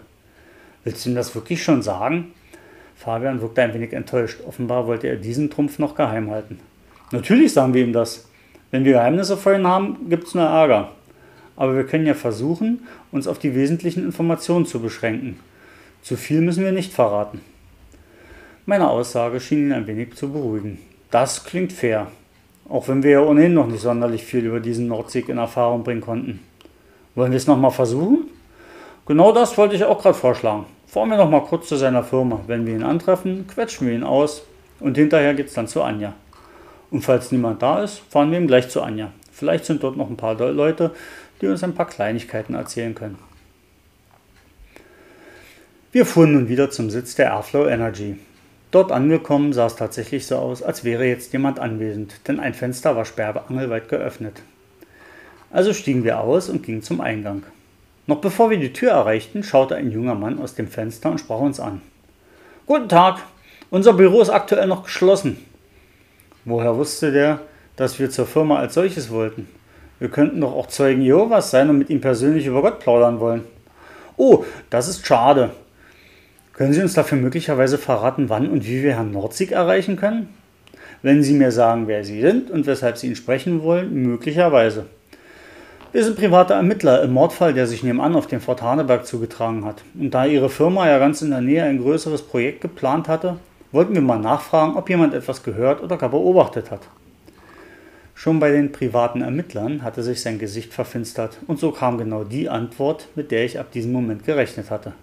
Willst du ihm das wirklich schon sagen? Fabian wirkte ein wenig enttäuscht. Offenbar wollte er diesen Trumpf noch geheim halten. Natürlich sagen wir ihm das. Wenn wir Geheimnisse vor ihm haben, gibt es nur Ärger. Aber wir können ja versuchen, uns auf die wesentlichen Informationen zu beschränken. Zu viel müssen wir nicht verraten. Meine Aussage schien ihn ein wenig zu beruhigen. Das klingt fair, auch wenn wir ja ohnehin noch nicht sonderlich viel über diesen Nordsieg in Erfahrung bringen konnten. Wollen wir es nochmal versuchen? Genau das wollte ich auch gerade vorschlagen. Fahren wir nochmal kurz zu seiner Firma. Wenn wir ihn antreffen, quetschen wir ihn aus und hinterher geht es dann zu Anja. Und falls niemand da ist, fahren wir ihm gleich zu Anja. Vielleicht sind dort noch ein paar Leute, die uns ein paar Kleinigkeiten erzählen können. Wir fuhren nun wieder zum Sitz der Airflow Energy. Dort angekommen sah es tatsächlich so aus, als wäre jetzt jemand anwesend, denn ein Fenster war sperrangelweit geöffnet. Also stiegen wir aus und gingen zum Eingang. Noch bevor wir die Tür erreichten, schaute ein junger Mann aus dem Fenster und sprach uns an. Guten Tag, unser Büro ist aktuell noch geschlossen. Woher wusste der, dass wir zur Firma als solches wollten? Wir könnten doch auch Zeugen Jehovas sein und mit ihm persönlich über Gott plaudern wollen. Oh, das ist schade. Können Sie uns dafür möglicherweise verraten, wann und wie wir Herrn Nordzig erreichen können? Wenn Sie mir sagen, wer Sie sind und weshalb Sie ihn sprechen wollen, möglicherweise. Wir sind private Ermittler im Mordfall, der sich nebenan auf dem Fort Haneberg zugetragen hat. Und da Ihre Firma ja ganz in der Nähe ein größeres Projekt geplant hatte, wollten wir mal nachfragen, ob jemand etwas gehört oder gar beobachtet hat. Schon bei den privaten Ermittlern hatte sich sein Gesicht verfinstert und so kam genau die Antwort, mit der ich ab diesem Moment gerechnet hatte.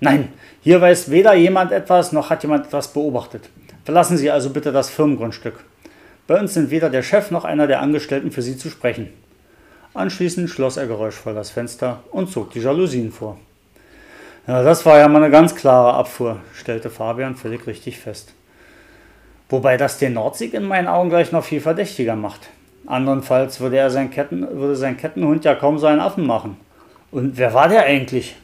Nein, hier weiß weder jemand etwas noch hat jemand etwas beobachtet. Verlassen Sie also bitte das Firmengrundstück. Bei uns sind weder der Chef noch einer der Angestellten für Sie zu sprechen. Anschließend schloss er geräuschvoll das Fenster und zog die Jalousien vor. Ja, das war ja mal eine ganz klare Abfuhr, stellte Fabian völlig richtig fest. Wobei das den Nordsieg in meinen Augen gleich noch viel verdächtiger macht. Andernfalls würde, er sein Ketten, würde sein Kettenhund ja kaum seinen Affen machen. Und wer war der eigentlich?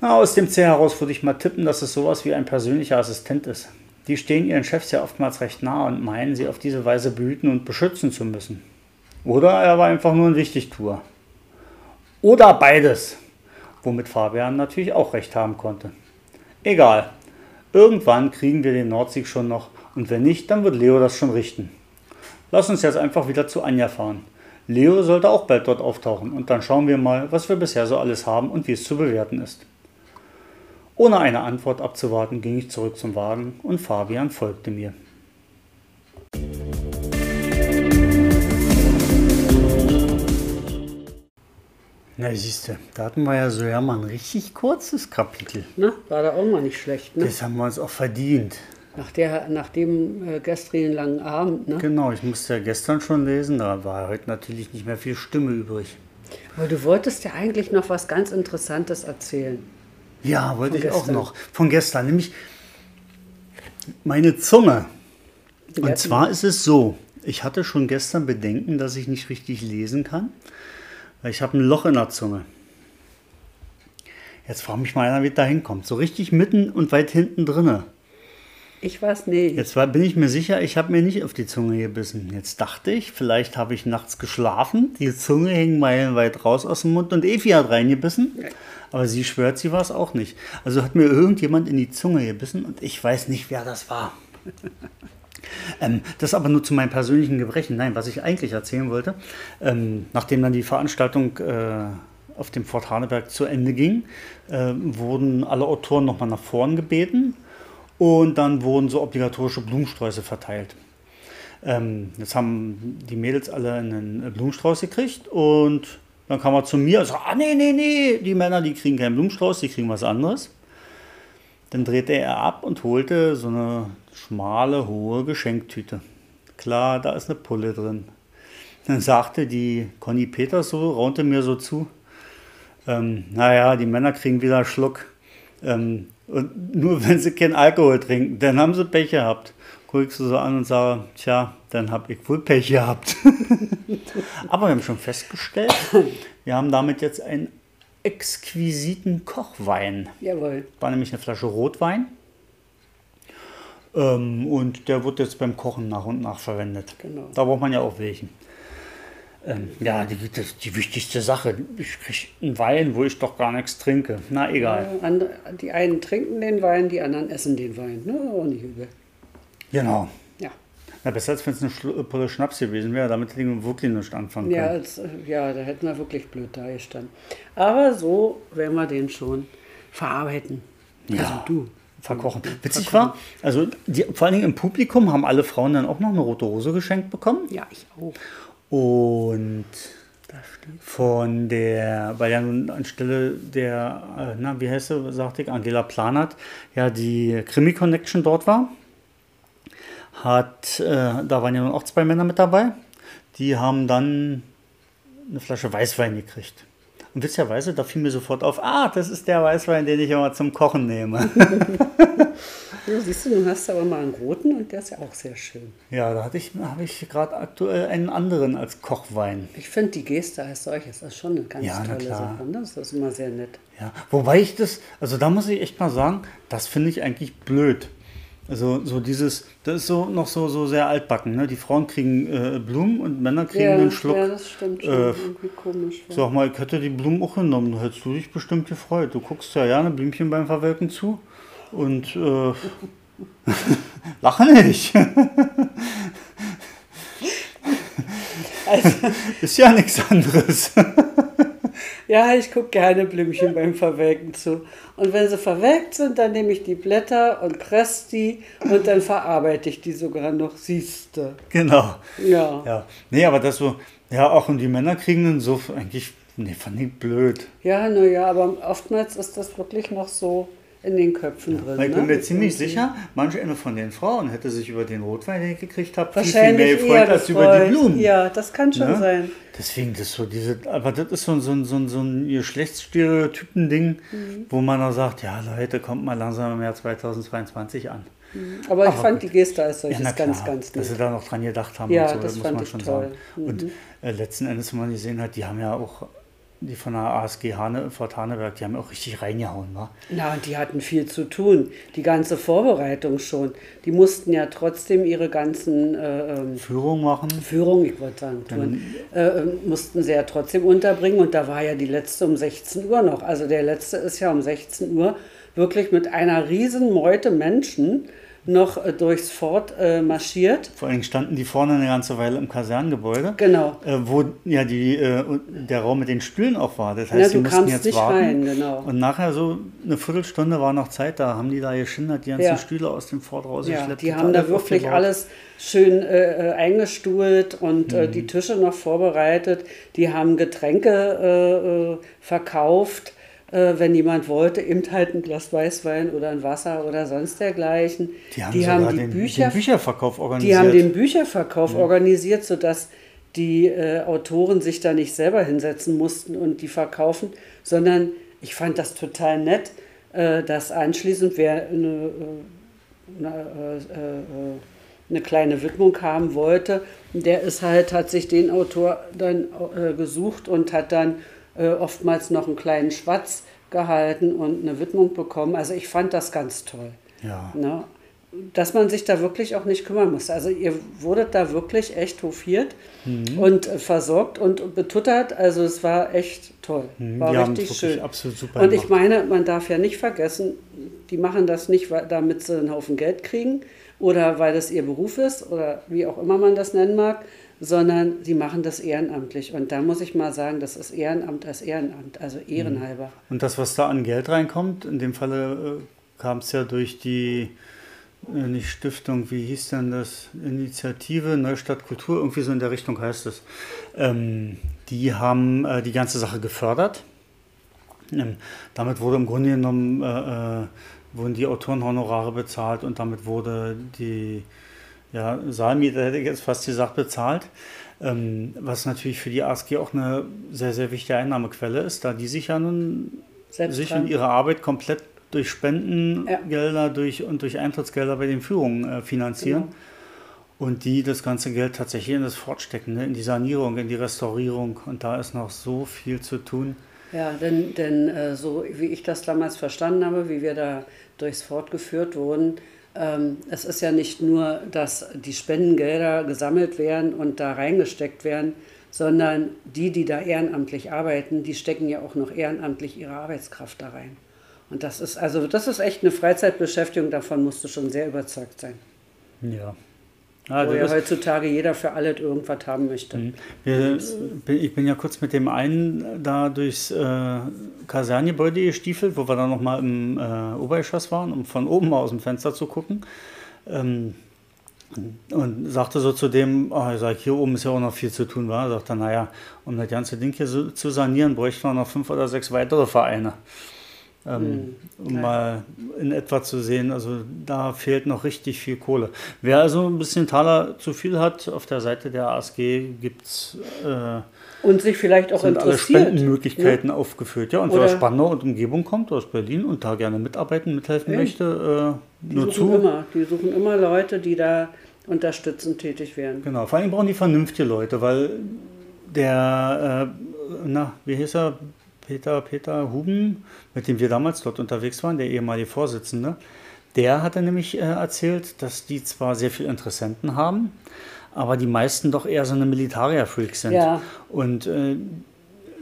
Na, aus dem C heraus würde ich mal tippen, dass es sowas wie ein persönlicher Assistent ist. Die stehen ihren Chefs ja oftmals recht nah und meinen, sie auf diese Weise behüten und beschützen zu müssen. Oder er war einfach nur ein Wichtigtuer. Oder beides, womit Fabian natürlich auch recht haben konnte. Egal, irgendwann kriegen wir den Nordsieg schon noch und wenn nicht, dann wird Leo das schon richten. Lass uns jetzt einfach wieder zu Anja fahren. Leo sollte auch bald dort auftauchen und dann schauen wir mal, was wir bisher so alles haben und wie es zu bewerten ist. Ohne eine Antwort abzuwarten, ging ich zurück zum Wagen und Fabian folgte mir. Na, siehst du, da hatten wir ja so ja mal ein richtig kurzes Kapitel. Na, war da auch mal nicht schlecht, ne? Das haben wir uns auch verdient. Nach, der, nach dem äh, gestrigen langen Abend, ne? Genau, ich musste ja gestern schon lesen, da war heute natürlich nicht mehr viel Stimme übrig. Aber du wolltest ja eigentlich noch was ganz Interessantes erzählen. Ja, wollte ich auch noch. Von gestern, nämlich meine Zunge. Und zwar ist es so, ich hatte schon gestern Bedenken, dass ich nicht richtig lesen kann, ich habe ein Loch in der Zunge. Jetzt frage mich mal einer, wie da hinkommt. So richtig mitten und weit hinten drinne. Ich weiß nicht. Jetzt war, bin ich mir sicher, ich habe mir nicht auf die Zunge gebissen. Jetzt dachte ich, vielleicht habe ich nachts geschlafen, die Zunge hing meilenweit raus aus dem Mund und Evi hat reingebissen. Aber sie schwört, sie war es auch nicht. Also hat mir irgendjemand in die Zunge gebissen und ich weiß nicht, wer das war. [LAUGHS] ähm, das aber nur zu meinem persönlichen Gebrechen. Nein, was ich eigentlich erzählen wollte, ähm, nachdem dann die Veranstaltung äh, auf dem Fort Haneberg zu Ende ging, äh, wurden alle Autoren nochmal nach vorn gebeten und dann wurden so obligatorische Blumensträuße verteilt. Ähm, jetzt haben die Mädels alle einen Blumenstrauß gekriegt und dann kam er zu mir und sagte, ah nee, nee, nee, die Männer, die kriegen keinen Blumenstrauß, die kriegen was anderes. Dann drehte er ab und holte so eine schmale, hohe Geschenktüte. Klar, da ist eine Pulle drin. Dann sagte die Conny Peters so, raunte mir so zu, ähm, naja, die Männer kriegen wieder einen Schluck. Ähm, und nur [LAUGHS] wenn sie keinen Alkohol trinken, dann haben sie Pech gehabt. Guck ich so an und sage, tja, dann habe ich wohl Pech gehabt. [LAUGHS] Aber wir haben schon festgestellt, wir haben damit jetzt einen exquisiten Kochwein. Jawohl. War nämlich eine Flasche Rotwein. Ähm, und der wird jetzt beim Kochen nach und nach verwendet. Genau. Da braucht man ja auch welchen. Ähm, ja, die, das, die wichtigste Sache. Ich kriege einen Wein, wo ich doch gar nichts trinke. Na, egal. Ja, andere, die einen trinken den Wein, die anderen essen den Wein. Ne? Auch nicht übel. Genau. Ja. Na, besser als wenn es eine Schlu- Pulle Schnaps gewesen wäre. Damit hätten wir wirklich nichts anfangen können. Ja, als, äh, ja, da hätten wir wirklich blöd da gestanden. Aber so werden wir den schon verarbeiten. Ja. Also du. Verkochen. Witzig war, also die, vor allen Dingen im Publikum haben alle Frauen dann auch noch eine rote Rose geschenkt bekommen. Ja, ich auch. Und von der, weil ja nun anstelle der, äh, na, wie heißt sie, sagte ich, Angela Planert, ja die Krimi-Connection dort war, hat, äh, da waren ja nun auch zwei Männer mit dabei, die haben dann eine Flasche Weißwein gekriegt. Und witzigerweise, da fiel mir sofort auf, ah, das ist der Weißwein, den ich immer zum Kochen nehme. [LAUGHS] Ja, siehst du, du hast aber mal einen roten und der ist ja auch sehr schön. ja, da hatte ich, habe ich gerade aktuell einen anderen als Kochwein. Ich finde die Geste als solches ist schon eine ganz Ja, tolle. Sache. ne? Das ist immer sehr nett. Ja, wobei ich das, also da muss ich echt mal sagen, das finde ich eigentlich blöd. Also so dieses, das ist so noch so, so sehr altbacken. Ne? Die Frauen kriegen äh, Blumen und Männer kriegen ja, einen Schluck. Ja, das stimmt schon. Äh, Irgendwie komisch. Ja. Sag mal, ich hätte die Blumen auch genommen. Du hättest du dich bestimmt gefreut. Du guckst ja gerne Blümchen beim Verwelken zu und äh, [LAUGHS] lache nicht. [LAUGHS] Also, ist ja nichts anderes. [LAUGHS] ja, ich gucke gerne Blümchen beim Verwelken zu. Und wenn sie verwelkt sind, dann nehme ich die Blätter und presse die und dann verarbeite ich die sogar noch, siehste. Genau. Ja. Ja. Nee, aber das so, ja, auch und die Männer kriegen einen so eigentlich, nee, fand ich blöd. Ja, naja, aber oftmals ist das wirklich noch so in den Köpfen drin. Weil ich bin ne? mir ziemlich Irgendwie. sicher, manche eine von den Frauen hätte sich über den Rotwein, den ich gekriegt habe, viel, viel Wahrscheinlich mehr gefreut als über die Blumen. Ja, das kann schon Ne? sein. Deswegen, das so diese, aber das ist so, so, ein- so, ein- so ein Geschlechtsstereotypen-Ding, Mhm. wo man auch sagt, ja Leute, kommt mal langsam im Jahr 2022 an. Aber ich Aber fand gut. die Geste als Ja, solches na klar, ganz, ganz dass sie nett. da noch dran gedacht haben Ja, und so, das muss man ich schon toll. sagen. Und äh, letzten Endes, wenn man gesehen hat, die haben ja auch, die von der ASG Hane, Fort Haneberg, die haben auch richtig reingehauen, wa? Na, und die hatten viel zu tun. Die ganze Vorbereitung schon. Die mussten ja trotzdem ihre ganzen äh, ähm, Führung machen. Führung, ich wollte sagen, Touren, äh, äh, mussten sie ja trotzdem unterbringen. Und da war ja die letzte um 16 Uhr noch. Also der letzte ist ja um 16 Uhr wirklich mit einer riesen Meute Menschen noch äh, durchs Fort äh, marschiert. Vor allem standen die vorne eine ganze Weile im Kasernengebäude. Genau. Äh, wo ja die, äh, der Raum mit den Stühlen auch war. Das heißt, Ja, die mussten jetzt warten. rein, genau. Und nachher so eine Viertelstunde war noch Zeit, da haben die da geschindert, die ganzen Ja. Stühle aus dem Fort Ja, rausgeschleppt. die und haben da wirklich alles schön äh, äh, eingestuhlt und äh, die Tische noch vorbereitet. Die haben Getränke verkauft, äh, wenn jemand wollte, eben halt ein Glas Weißwein oder ein Wasser oder sonst dergleichen. Die haben, sogar die den, Bücher, den Bücherverkauf organisiert. die haben den Bücherverkauf organisiert, sodass die äh, Autoren sich da nicht selber hinsetzen mussten und die verkaufen, sondern ich fand das total nett, äh, dass anschließend wer eine, äh, eine, äh, äh, eine kleine Widmung haben wollte, der ist halt, hat sich den Autor dann äh, gesucht und hat dann äh, oftmals noch einen kleinen Schwatz gehalten und eine Widmung bekommen. Also ich fand das ganz toll. ja. Ne? Dass man sich da wirklich auch nicht kümmern muss. Also ihr wurdet da wirklich echt hofiert Mhm. und äh, versorgt und betuttert. Also es war echt toll. War Mhm. haben es richtig schön. absolut super Und ich gemacht. meine, man darf ja nicht vergessen, die machen das nicht, weil- damit sie einen Haufen Geld kriegen oder weil das ihr Beruf ist oder wie auch immer man das nennen mag, sondern sie machen das ehrenamtlich. Und da muss ich mal sagen, das ist Ehrenamt als Ehrenamt, also ehrenhalber. Und das, was da an Geld reinkommt, in dem Falle äh, kam es ja durch die, äh, nicht Stiftung, wie hieß denn das, Initiative Neustadt Kultur, irgendwie so in der Richtung heißt es. Ähm, die haben äh, die ganze Sache gefördert. Ähm, damit wurde im Grunde genommen, äh, wurden die Autorenhonorare bezahlt und damit wurde die ja, Saalmiete, hätte ich jetzt fast gesagt, bezahlt. Ähm, was natürlich für die ASG auch eine sehr, sehr wichtige Einnahmequelle ist, da die sich ja nun Selbst sich und ihre Arbeit komplett durch Spendengelder durch, und durch Eintrittsgelder bei den Führungen äh, finanzieren. Genau. Und die das ganze Geld tatsächlich in das Fortstecken, ne? in die Sanierung, in die Restaurierung. Und da ist noch so viel zu tun. Ja, denn, denn äh, so wie ich das damals verstanden habe, wie wir da durchs Fort geführt wurden, es ist ja nicht nur, dass die Spendengelder gesammelt werden und da reingesteckt werden, sondern die, die da ehrenamtlich arbeiten, die stecken ja auch noch ehrenamtlich ihre Arbeitskraft da rein. Und das ist also das ist echt eine Freizeitbeschäftigung, davon musst du schon sehr überzeugt sein. Ja. Ah, Wo ja heutzutage jeder für alles irgendwas haben möchte. Wir, bin- ich bin ja kurz mit dem einen da durchs äh, Kasernengebäude gestiefelt, wo wir dann nochmal im äh, Obergeschoss waren, um von oben mal aus dem Fenster zu gucken. Ähm, und sagte so zu dem, oh, ich sag, hier oben ist ja auch noch viel zu tun, war. Sagt er, naja, um das ganze Ding hier so, zu sanieren, bräuchten wir noch fünf oder sechs weitere Vereine. Ähm, um ja. mal in etwa zu sehen, also da fehlt noch richtig viel Kohle. Wer also ein bisschen Taler zu viel hat, auf der Seite der ASG gibt es äh, Und sich vielleicht auch sind alle interessiert. ne? Spendenmöglichkeiten aufgeführt. Ja, und wer Oder- aus Spandau und Umgebung kommt, aus Berlin und da gerne mitarbeiten, mithelfen Ja. möchte, äh, Die nur suchen zu. immer, die suchen immer Leute, die da unterstützend tätig werden. Genau, vor allem brauchen die vernünftige Leute, weil der, äh, na, wie hieß er? Peter, Peter Huben, mit dem wir damals dort unterwegs waren, der ehemalige Vorsitzende, Der hatte nämlich äh, erzählt, dass die zwar sehr viele Interessenten haben, aber die meisten doch eher so eine Militaria-Freaks sind. Ja. Und äh,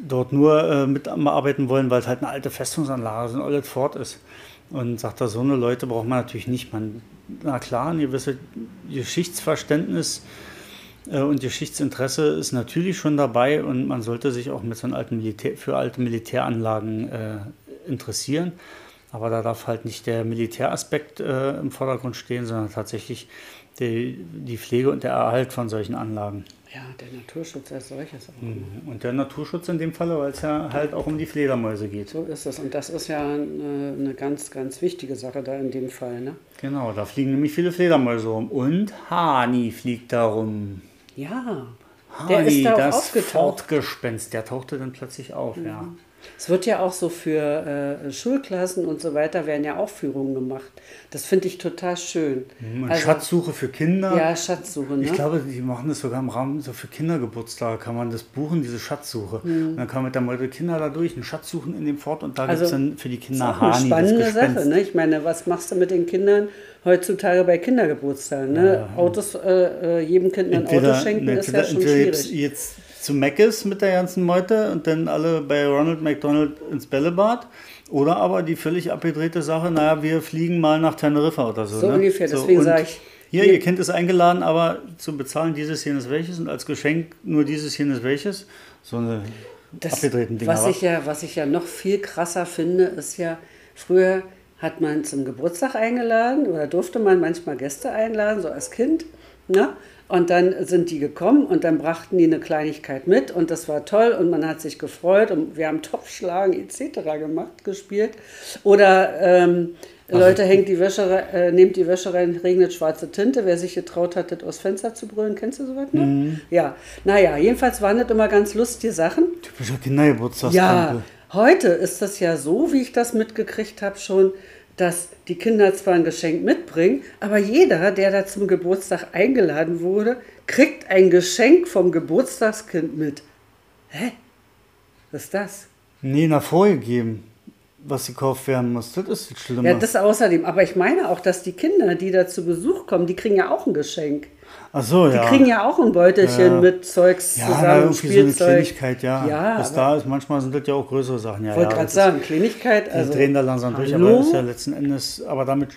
dort nur äh, mitarbeiten wollen, weil es halt eine alte Festungsanlage, so ein Old Fort ist. Und sagt er, so eine Leute braucht man natürlich nicht. Man, na klar, ein gewisses Geschichtsverständnis und Geschichtsinteresse ist natürlich schon dabei und man sollte sich auch mit so alten Militär, für alte Militäranlagen äh, interessieren. Aber da darf halt nicht der Militäraspekt äh, im Vordergrund stehen, sondern tatsächlich die, die Pflege und der Erhalt von solchen Anlagen. Ja, der Naturschutz als solches auch. Mhm. Und der Naturschutz in dem Falle, weil es ja halt auch um die Fledermäuse geht. So ist es. Und das ist ja eine, eine ganz, ganz wichtige Sache da in dem Fall. Ne? Genau, da fliegen nämlich viele Fledermäuse rum. Und Hani fliegt da rum. Ja, der ist da das aufgetaucht. Fortgespenst, der tauchte dann plötzlich auf, ja. Es wird ja auch so für äh, Schulklassen und so weiter, werden ja auch Führungen gemacht. Das finde ich total schön. Und Also- Schatzsuche für Kinder. Ja, Schatzsuche, ne? Ich glaube, die machen das sogar im Rahmen so für Kindergeburtstage, kann man das buchen, diese Schatzsuche. Und dann kann man mit der Meute Kinder da durch, einen Schatz suchen in dem Fort und da. Also, gibt es dann für die Das ist Kinder eine Hani, das spannende Gespenst. Sache. Ne? Ich meine, was machst du mit den Kindern heutzutage bei Kindergeburtstagen? Ne? Autos, äh, äh, jedem Kind ein Auto schenken, ne, ist ja schon entweder schwierig. jetzt zu Meckes mit der ganzen Meute und dann alle bei Ronald McDonald ins Bällebad. Oder aber die völlig abgedrehte Sache, naja, wir fliegen mal nach Teneriffa oder so. So ne? ungefähr, deswegen und sag ich, Hier, ihr Kind ist eingeladen, aber zu bezahlen dieses, jenes, welches und als Geschenk nur dieses, jenes, welches. So eine Das, abgedrehten Dinger. was, ich ja, was ich ja noch viel krasser finde, ist ja, früher hat man zum Geburtstag eingeladen oder durfte man manchmal Gäste einladen, so als Kind. Ne? Und dann sind die gekommen und dann brachten die eine Kleinigkeit mit und das war toll und man hat sich gefreut und wir haben Topfschlagen etc. gemacht, gespielt. Oder ähm, Leute, hängt die Wäsche, rein- äh, nehmt die Wäsche rein, regnet schwarze Tinte. Wer sich getraut hat, das aus Fenster zu brüllen, kennst du sowas noch? Ja, naja, jedenfalls waren das immer ganz lustige Sachen. Typischer Kindergeburtstagskampel. Ja, heute ist das ja so, wie ich das mitgekriegt habe schon, dass die Kinder zwar ein Geschenk mitbringen, aber jeder, der da zum Geburtstag eingeladen wurde, kriegt ein Geschenk vom Geburtstagskind mit. Hä? Was ist das? Nee, nach vorgegeben, was gekauft werden muss. Das ist das Schlimme. Ja, das außerdem. Aber ich meine auch, dass die Kinder, die da zu Besuch kommen, die kriegen ja auch ein Geschenk. Ach so, Die ja. kriegen ja auch ein Beutelchen Ja. mit Zeugs ja, zusammen, irgendwie so eine Spielzeug. Kleinigkeit, ja. Ja, Was aber- da ist, manchmal sind das ja auch größere Sachen. Ja, Ich wollte ja, gerade das sagen, Kleinigkeit. Also, wir drehen da langsam durch, hallo? aber das ist ja letzten Endes, aber damit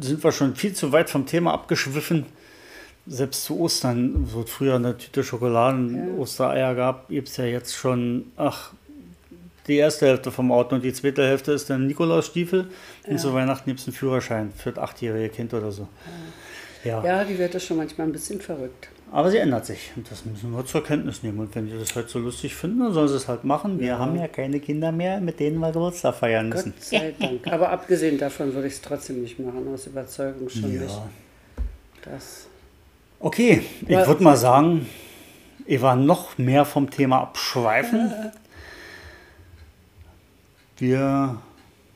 sind wir schon viel zu weit vom Thema abgeschwiffen. Selbst zu Ostern, wo es früher eine Tüte Schokoladen, Ostereier gab, gibt es ja jetzt schon, ach, die erste Hälfte vom Auto und die zweite Hälfte ist dann Nikolausstiefel und zu Weihnachten gibt es einen Führerschein für das achtjährige Kind oder so. Ja. Ja, die wird das schon manchmal ein bisschen verrückt. Aber sie ändert sich und das müssen wir zur Kenntnis nehmen. Und wenn die das halt so lustig finden, dann sollen sie es halt machen. Wir haben ja keine Kinder mehr, mit denen wir Geburtstag feiern müssen. Gott sei [LAUGHS] Dank. Aber abgesehen davon würde ich es trotzdem nicht machen, aus Überzeugung schon nicht. Ja. Das, Okay, ich Ja. würde mal sagen, Eva, noch mehr vom Thema abschweifen. Wir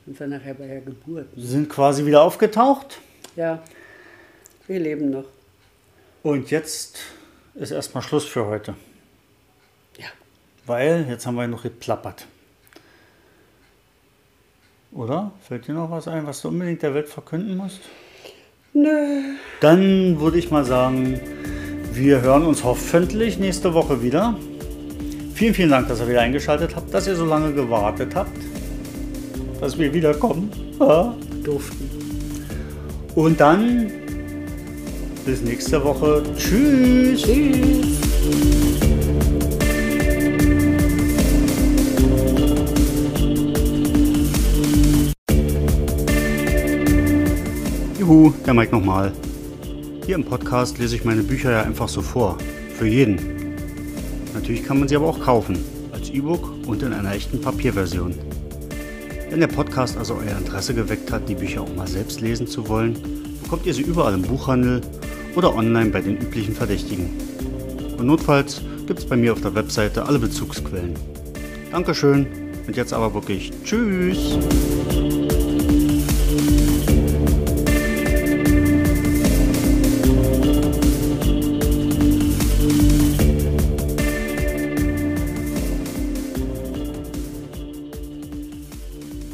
sind wir nachher bei der Geburt. sind quasi wieder aufgetaucht Ja, wir leben noch. und jetzt ist erstmal Schluss für heute. Ja. Weil jetzt haben wir noch geplappert. Oder? Fällt dir noch was ein, was du unbedingt der Welt verkünden musst? Nö. Dann würde ich mal sagen, wir hören uns hoffentlich nächste Woche wieder. Vielen, vielen Dank, dass ihr wieder eingeschaltet habt, dass ihr so lange gewartet habt, dass wir wiederkommen. Ja. Durften. Und dann bis nächste Woche. Tschüss. Tschüss. Juhu, der Mike nochmal. Hier im Podcast lese ich meine Bücher ja einfach so vor. Für jeden. Natürlich kann man sie aber auch kaufen. Als E-Book und in einer echten Papierversion. Wenn der Podcast also euer Interesse geweckt hat, die Bücher auch mal selbst lesen zu wollen, bekommt ihr sie überall im Buchhandel oder online bei den üblichen Verdächtigen. Und notfalls gibt es bei mir auf der Webseite alle Bezugsquellen. Dankeschön und jetzt aber wirklich Tschüss.